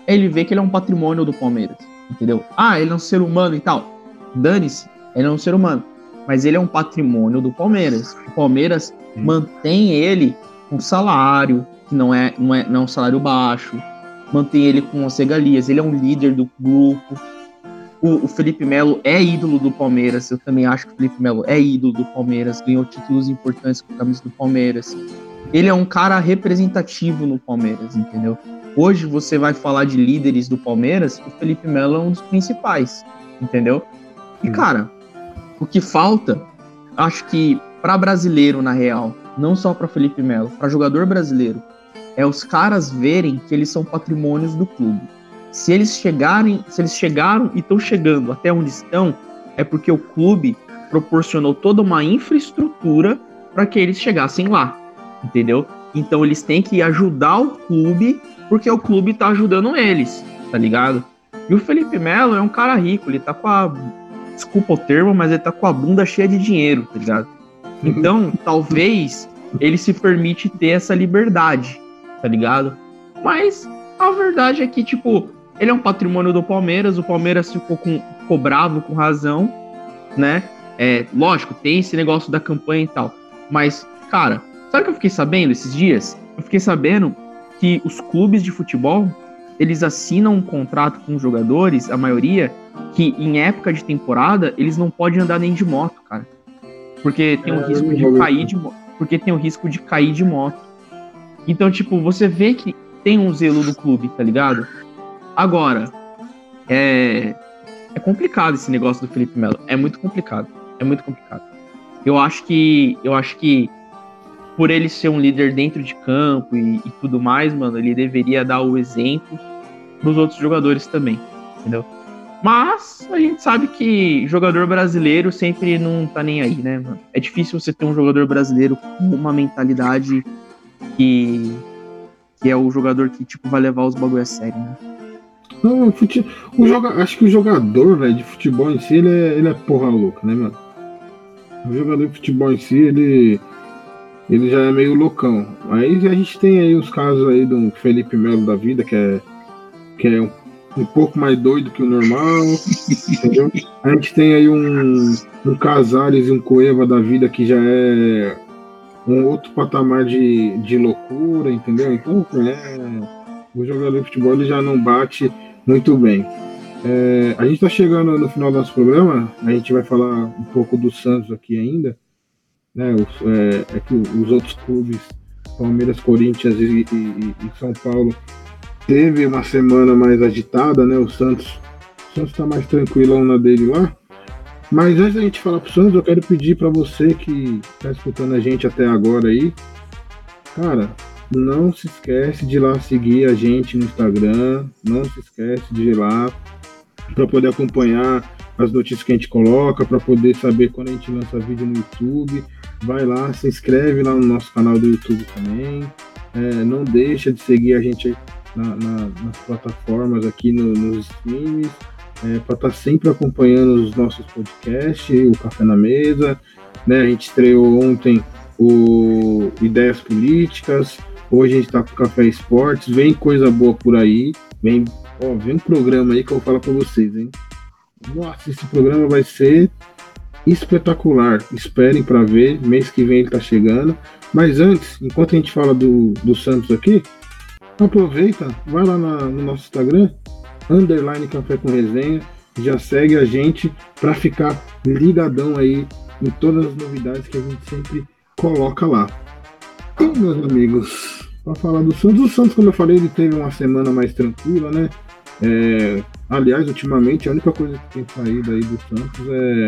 é ele ver que ele é um patrimônio do Palmeiras entendeu? Ah, ele é um ser humano e tal. Dane-se, ele é um ser humano. Mas ele é um patrimônio do Palmeiras. O Palmeiras hum. mantém ele com salário, que não é, não, é, não é um salário baixo. Mantém ele com as regalias. Ele é um líder do grupo. O, o Felipe Melo é ídolo do Palmeiras. Eu também acho que o Felipe Melo é ídolo do Palmeiras. Ganhou títulos importantes com a camisa do Palmeiras. Ele é um cara representativo no Palmeiras, entendeu? Hoje você vai falar de líderes do Palmeiras, o Felipe Melo é um dos principais, entendeu? E cara, o que falta, acho que para brasileiro na real, não só para Felipe Melo, para jogador brasileiro, é os caras verem que eles são patrimônios do clube. Se eles chegarem, se eles chegaram e estão chegando até onde estão, é porque o clube proporcionou toda uma infraestrutura para que eles chegassem lá, entendeu? Então eles têm que ajudar o clube porque o clube tá ajudando eles, tá ligado? E o Felipe Melo é um cara rico, ele tá com a. Desculpa o termo, mas ele tá com a bunda cheia de dinheiro, tá ligado? Então, talvez ele se permite ter essa liberdade, tá ligado? Mas a verdade é que, tipo, ele é um patrimônio do Palmeiras, o Palmeiras ficou, com, ficou bravo com razão, né? É, lógico, tem esse negócio da campanha e tal. Mas, cara, sabe o que eu fiquei sabendo esses dias? Eu fiquei sabendo que os clubes de futebol eles assinam um contrato com os jogadores, a maioria, que em época de temporada eles não podem andar nem de moto, cara. Porque tem o É, risco de cair de porque tem o risco de cair de moto. Então, tipo, você vê que tem um zelo do clube, tá ligado? Agora, é é complicado esse negócio do Felipe Melo. É muito complicado. É muito complicado. Eu acho que eu acho que por ele ser um líder dentro de campo e, e tudo mais, mano, ele deveria dar o exemplo pros outros jogadores também, entendeu? Mas a gente sabe que jogador brasileiro sempre não tá nem aí, né, mano? É difícil você ter um jogador brasileiro com uma mentalidade que, que é o jogador que, tipo, vai levar os bagulho a sério, né? Não, fute... o joga... acho que o jogador, velho, de futebol em si, ele é, ele é porra louca, né, mano? O jogador de futebol em si, ele, ele já é meio loucão. Aí a gente tem aí os casos aí do Felipe Melo da vida, que é, que é um, um pouco mais doido que o normal, <laughs> entendeu? A gente tem aí um, um Casares e um Cueva da vida que já é um outro patamar de, de loucura, entendeu? Então, é, o jogador de futebol ele já não bate muito bem. É, a gente está chegando no final do nosso programa, a gente vai falar um pouco do Santos aqui ainda. Né, os, é, é que os outros clubes, Palmeiras, Corinthians e, e- e São Paulo, teve uma semana mais agitada, né? O Santos o Santos está mais tranquilão na dele lá. Mas antes da gente falar pro Santos, eu quero pedir para você que está escutando a gente até agora aí, cara, não se esquece de ir lá seguir a gente no Instagram, não se esquece de ir lá para poder acompanhar as notícias que a gente coloca, para poder saber quando a gente lança vídeo no YouTube. Vai lá, se inscreve lá no nosso canal do YouTube também. É, não deixa de seguir a gente na- na- nas plataformas aqui no- nos streams, para estar sempre acompanhando os nossos podcasts, o Café na Mesa. Né? A gente estreou ontem o Ideias Políticas, hoje a gente está com o Café Esportes, vem coisa boa por aí, vem, ó, vem um programa aí que eu vou falar para vocês, hein? Nossa, esse programa vai ser espetacular. Esperem para ver. Mês que vem ele tá chegando. Mas antes, enquanto a gente fala do, do Santos aqui, aproveita, vai lá na- no nosso Instagram, underline Café com Resenha, já segue a gente para ficar ligadão aí em todas as novidades que a gente sempre coloca lá. E, meus amigos, para falar do Santos, o Santos, como eu falei, ele teve uma semana mais tranquila, né? É, aliás, ultimamente, a única coisa que tem saído aí do Santos é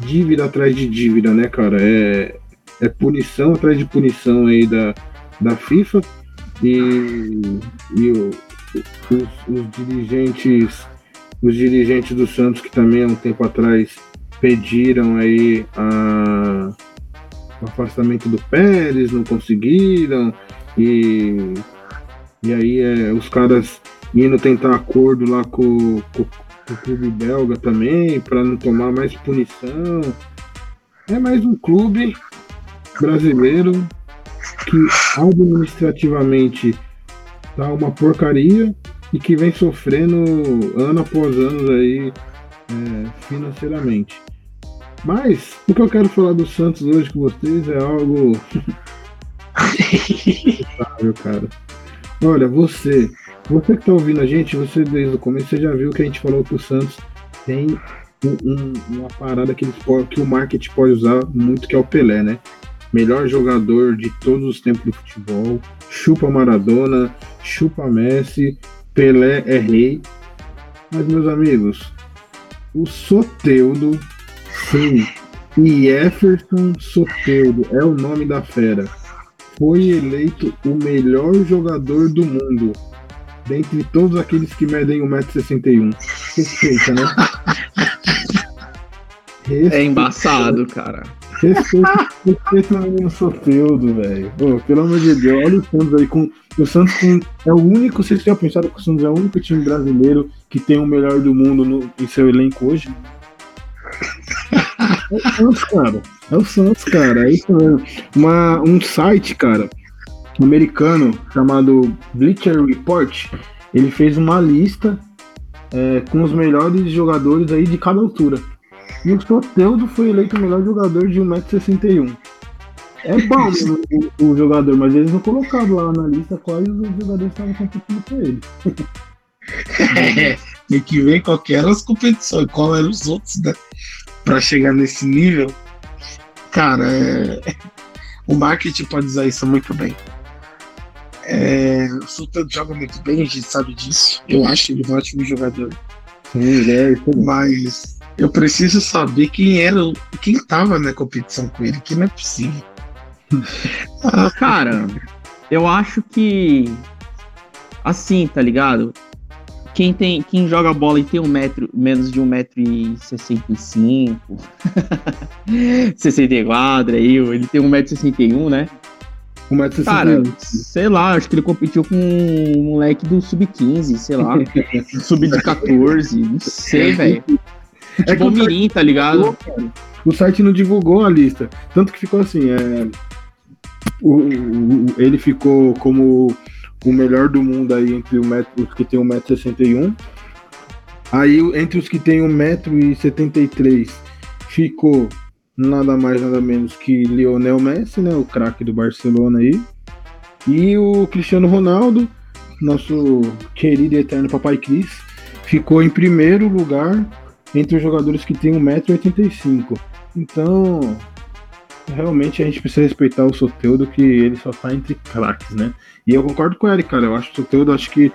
dívida atrás de dívida, né, cara? É, é punição atrás de punição aí da, da FIFA e, e o- os, os dirigentes os dirigentes do Santos que também há um tempo atrás pediram aí a, o afastamento do Pérez, não conseguiram e, e aí é, os caras indo tentar acordo lá com, com, o clube belga também para não tomar mais punição. É mais um clube brasileiro que administrativamente tá uma porcaria e que vem sofrendo ano após ano aí é, financeiramente. Mas o que eu quero falar do Santos hoje com vocês é algo <laughs> <laughs> Sabe, cara. Olha, você, você que tá ouvindo a gente, você desde o começo, você já viu que a gente falou que o Santos tem um- um- uma parada que, eles que o marketing pode usar muito, que é o Pelé, né? Melhor jogador de todos os tempos do futebol, chupa Maradona, chupa Messi, Pelé é rei. Mas, meus amigos, o Soteudo, sim, Jefferson Soteudo é o nome da fera foi eleito o melhor jogador do mundo. Dentre todos aqueles que medem 1,61m. Respeita, né? Respeita, É embaçado, cara. respeita, respeita o menino Soteudo, velho. Pelo amor de Deus, olha o Santos aí. Com, o Santos com- é o único, vocês já pensaram que o Santos é o único time brasileiro que tem o melhor do mundo no, em seu elenco hoje? É o Santos, cara. É o Santos, cara. É isso mesmo. Uma, um site, cara, americano chamado Bleacher Report, ele fez uma lista é, com os melhores jogadores aí de cada altura. E o Soteldo foi eleito o melhor jogador de 1,61m. É bom <laughs> o, o jogador, mas eles não colocaram lá na lista quais os jogadores estavam competindo com ele. É, <laughs> tem que ver qual que eram as competições, qual eram os outros, né? Pra chegar nesse nível. Cara, é... <laughs> o marketing pode usar isso muito bem. É... O Sultan joga muito bem, a gente sabe disso. Eu acho ele um ótimo jogador. Sim, é isso. Mas eu preciso saber quem era, quem tava na competição com ele, que não é possível. <laughs> ah, cara, eu acho que assim, tá ligado? Quem, tem, quem joga bola e tem um metro, menos de 1,65m, 64 <laughs> aí, ele tem 1,61m, né? 1,61m. Cara, sei lá, acho que ele competiu com um moleque do sub-15, sei lá. <laughs> sub-14, não sei, velho. É tipo o Mirim, tá ligado? O site não divulgou a lista. Tanto que ficou assim, é... O, o, ele ficou como o melhor do mundo aí entre metro, os que tem 1,61m. Aí entre os que tem 1,73m ficou nada mais nada menos que Lionel Messi, né, o craque do Barcelona aí. E o Cristiano Ronaldo, nosso querido e eterno papai Cris, ficou em primeiro lugar entre os jogadores que tem 1,85m. Então, realmente a gente precisa respeitar o Soteudo, que ele só tá entre craques, né? E eu concordo com ele, cara. Eu acho que o Soteudo, acho que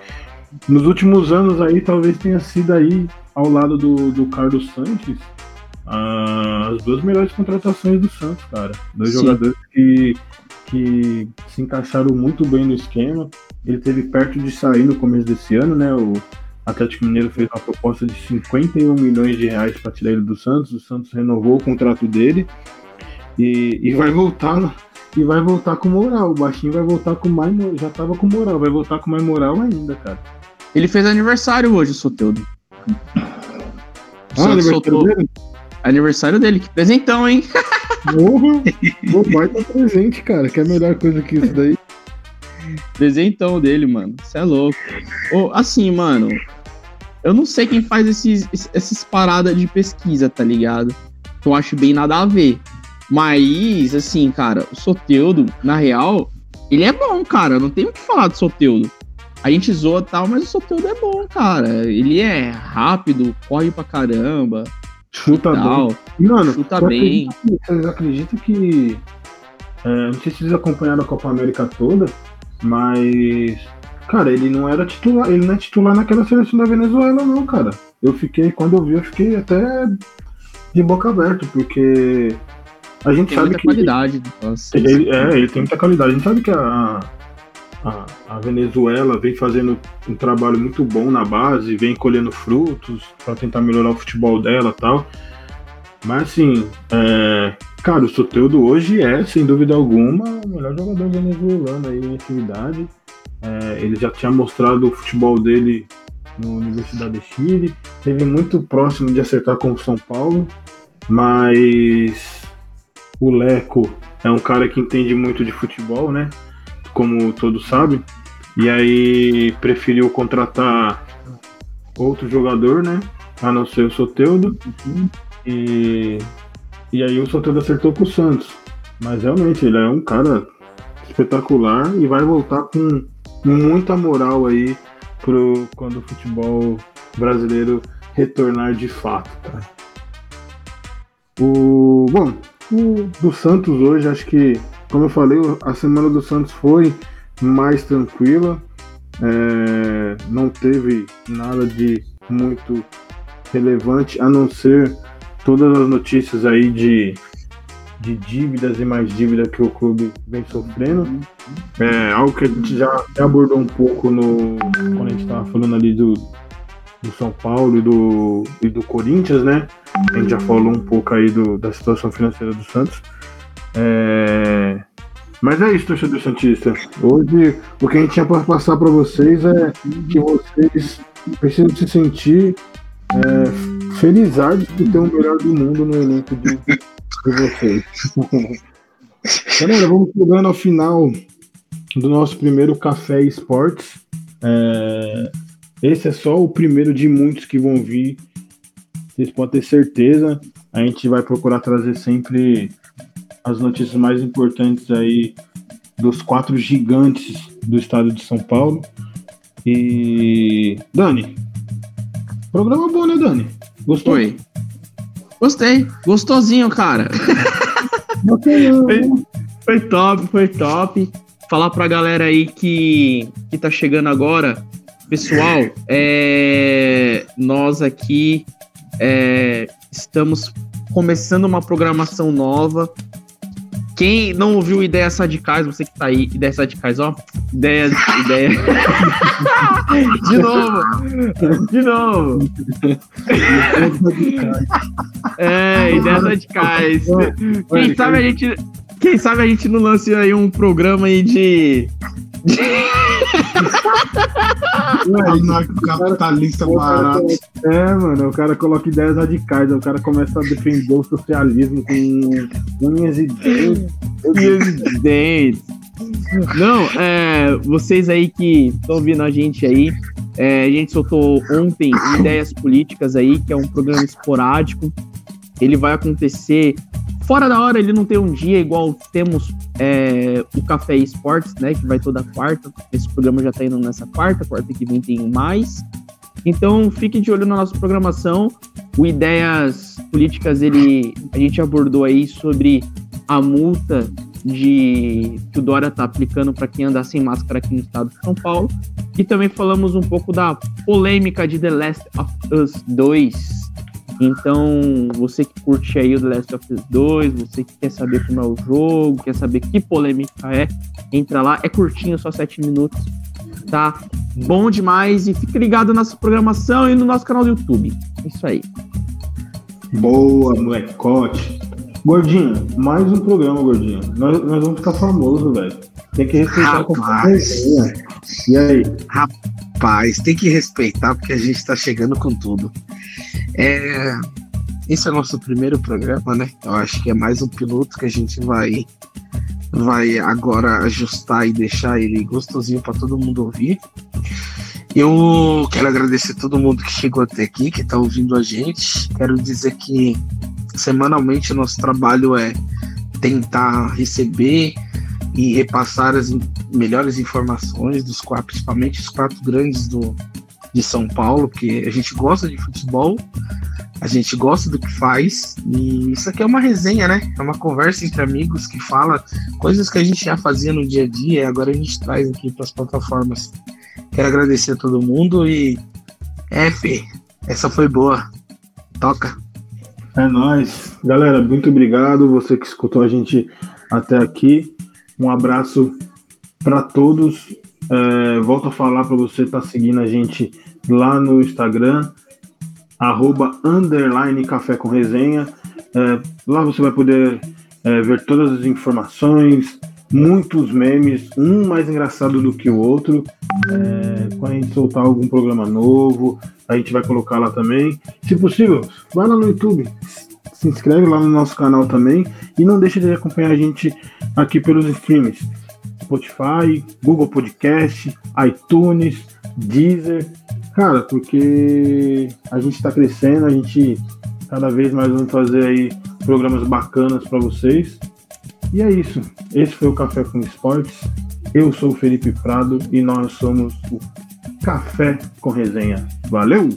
nos últimos anos aí, talvez tenha sido aí, ao lado do, do Carlos Sanches, as duas melhores contratações do Santos, cara. Dois Sim. jogadores que, que se encaixaram muito bem no esquema. Ele teve perto de sair no começo desse ano, né? O Atlético Mineiro fez uma proposta de 51 milhões de reais para tirar ele do Santos. O Santos renovou o contrato dele. E, e vai voltar e vai voltar com moral. O baixinho vai voltar com mais já tava com moral, vai voltar com mais moral ainda, cara. Ele fez aniversário hoje, Soteudo. Ah, aniversário soltou... dele? Aniversário dele, que presentão, hein? <laughs> Porra, o baita presente, cara. Que é a melhor coisa que isso daí. Presentão dele, mano. Você é louco. Oh, assim, mano. Eu não sei quem faz esses, essas paradas de pesquisa, tá ligado? Eu acho bem nada a ver. Mas, assim, cara, o Soteudo, na real, ele é bom, cara. Não tem o que falar do Soteudo. A gente zoa tal, mas o Soteudo é bom, cara. Ele é rápido, corre pra caramba. Chuta bem. Mano, chuta bem. vocês acreditam que. É, não sei se vocês acompanharam a Copa América toda, mas. Cara, ele não era titular, ele não é titular naquela seleção da Venezuela, não, cara. Eu fiquei, quando eu vi, eu fiquei até de boca aberta, porque a gente tem sabe muita que. qualidade. Ele, ele, é, ele tem muita qualidade. A gente sabe que a, a, a, Venezuela vem fazendo um trabalho muito bom na base, vem colhendo frutos para tentar melhorar o futebol dela tal. Mas assim, é, cara, o Soteudo hoje é, sem dúvida alguma, o melhor jogador venezuelano aí em atividade. É, ele já tinha mostrado o futebol dele na Universidade de Chile, teve muito próximo de acertar com o São Paulo, mas o Leco é um cara que entende muito de futebol, né? Como todos sabem. E aí preferiu contratar outro jogador, né? A não ser o Soteudo. E, e aí o Soteudo acertou com o Santos. Mas realmente ele é um cara espetacular e vai voltar com muita moral aí pro quando o futebol brasileiro retornar de fato, cara. O, bom, o do Santos hoje, acho que, como eu falei, a semana do Santos foi mais tranquila. É, não teve nada de muito relevante, a não ser todas as notícias aí de, de dívidas e mais dívidas que o clube vem sofrendo. É algo que a gente já abordou um pouco no quando a gente estava falando ali do, do São Paulo e do, e do Corinthians, né? A gente já falou um pouco aí do, da situação financeira do Santos. É... Mas é isso, torcedor Santista. Hoje, o que a gente tinha para passar para vocês é que vocês precisam se sentir é, felizardos por ter o melhor do mundo no elenco de, de vocês. <laughs> Galera, vamos chegando ao final do nosso primeiro Café Esportes. É, esse é só o primeiro de muitos que vão vir. Vocês podem ter certeza. A gente vai procurar trazer sempre as notícias mais importantes aí dos quatro gigantes do estado de São Paulo. E. Dani. Programa bom, né, Dani? Gostou? Oi. Gostei. Gostosinho, cara. foi, <laughs> foi top, foi top. Falar pra galera aí que, que tá chegando agora. Pessoal, é, nós aqui é, estamos começando uma programação nova. Quem não ouviu Ideias Radicais, você que tá aí, Ideias Radicais, ó. Ideias. Ideia... <laughs> De novo! De novo! é, Ideias Radicais. Quem sabe a gente. Quem sabe a gente não lance aí um programa aí de. Capitalista barato. É, mano, o cara coloca ideias radicais, o cara começa a defender o socialismo com unhas e dentes. Unhas e dentes. Não, é, vocês aí que estão ouvindo a gente aí, é, a gente soltou ontem Ideias Políticas aí, que é um programa esporádico. Ele vai acontecer fora da hora, ele não tem um dia igual temos é, o Café Esportes, né? Que vai toda quarta. Esse programa já tá indo nessa quarta, quarta que vem tem mais. Então fique de olho na nossa programação. O Ideias Políticas, ele, a gente abordou aí sobre a multa de que o Dória está aplicando para quem andar sem máscara aqui no estado de São Paulo. E também falamos um pouco da polêmica de The Last of Us 2. Então, você que curte aí o The Last of Us 2, você que quer saber como é o jogo, quer saber que polêmica é, entra lá. É curtinho, só 7 minutos. Tá bom demais. E fique ligado na nossa programação e no nosso canal do YouTube. Isso aí. Boa, molecote. Gordinho, mais um programa, Gordinho. Nós, nós vamos ficar famoso, velho. Tem que respeitar Rapaz. a E aí? Rapaz, tem que respeitar porque a gente tá chegando com tudo. É, esse é o nosso primeiro programa, né? Eu acho que é mais um piloto que a gente vai vai agora ajustar e deixar ele gostosinho para todo mundo ouvir. Eu quero agradecer a todo mundo que chegou até aqui, que está ouvindo a gente. Quero dizer que semanalmente o nosso trabalho é tentar receber e repassar as melhores informações dos quatro, principalmente os quatro grandes do, de São Paulo, porque a gente gosta de futebol, a gente gosta do que faz, e isso aqui é uma resenha, né? É uma conversa entre amigos que fala coisas que a gente já fazia no dia a dia e agora a gente traz aqui para as plataformas. Quero agradecer a todo mundo e. F, essa foi boa. Toca. É nóis. Galera, muito obrigado. Você que escutou a gente até aqui. Um abraço para todos. É, volto a falar para você estar tá seguindo a gente lá no Instagram, arroba underline café com resenha. É, lá você vai poder é, ver todas as informações, muitos memes, um mais engraçado do que o outro. É, quando a gente soltar algum programa novo, a gente vai colocar lá também. Se possível, vai lá no YouTube, se inscreve lá no nosso canal também e não deixe de acompanhar a gente aqui pelos streams. Spotify, Google Podcast, iTunes, Deezer. Cara, porque a gente está crescendo, a gente cada vez mais vamos fazer aí programas bacanas para vocês. E é isso. Esse foi o Café com Esportes. Eu sou o Felipe Prado e nós somos o Café com Resenha. Valeu!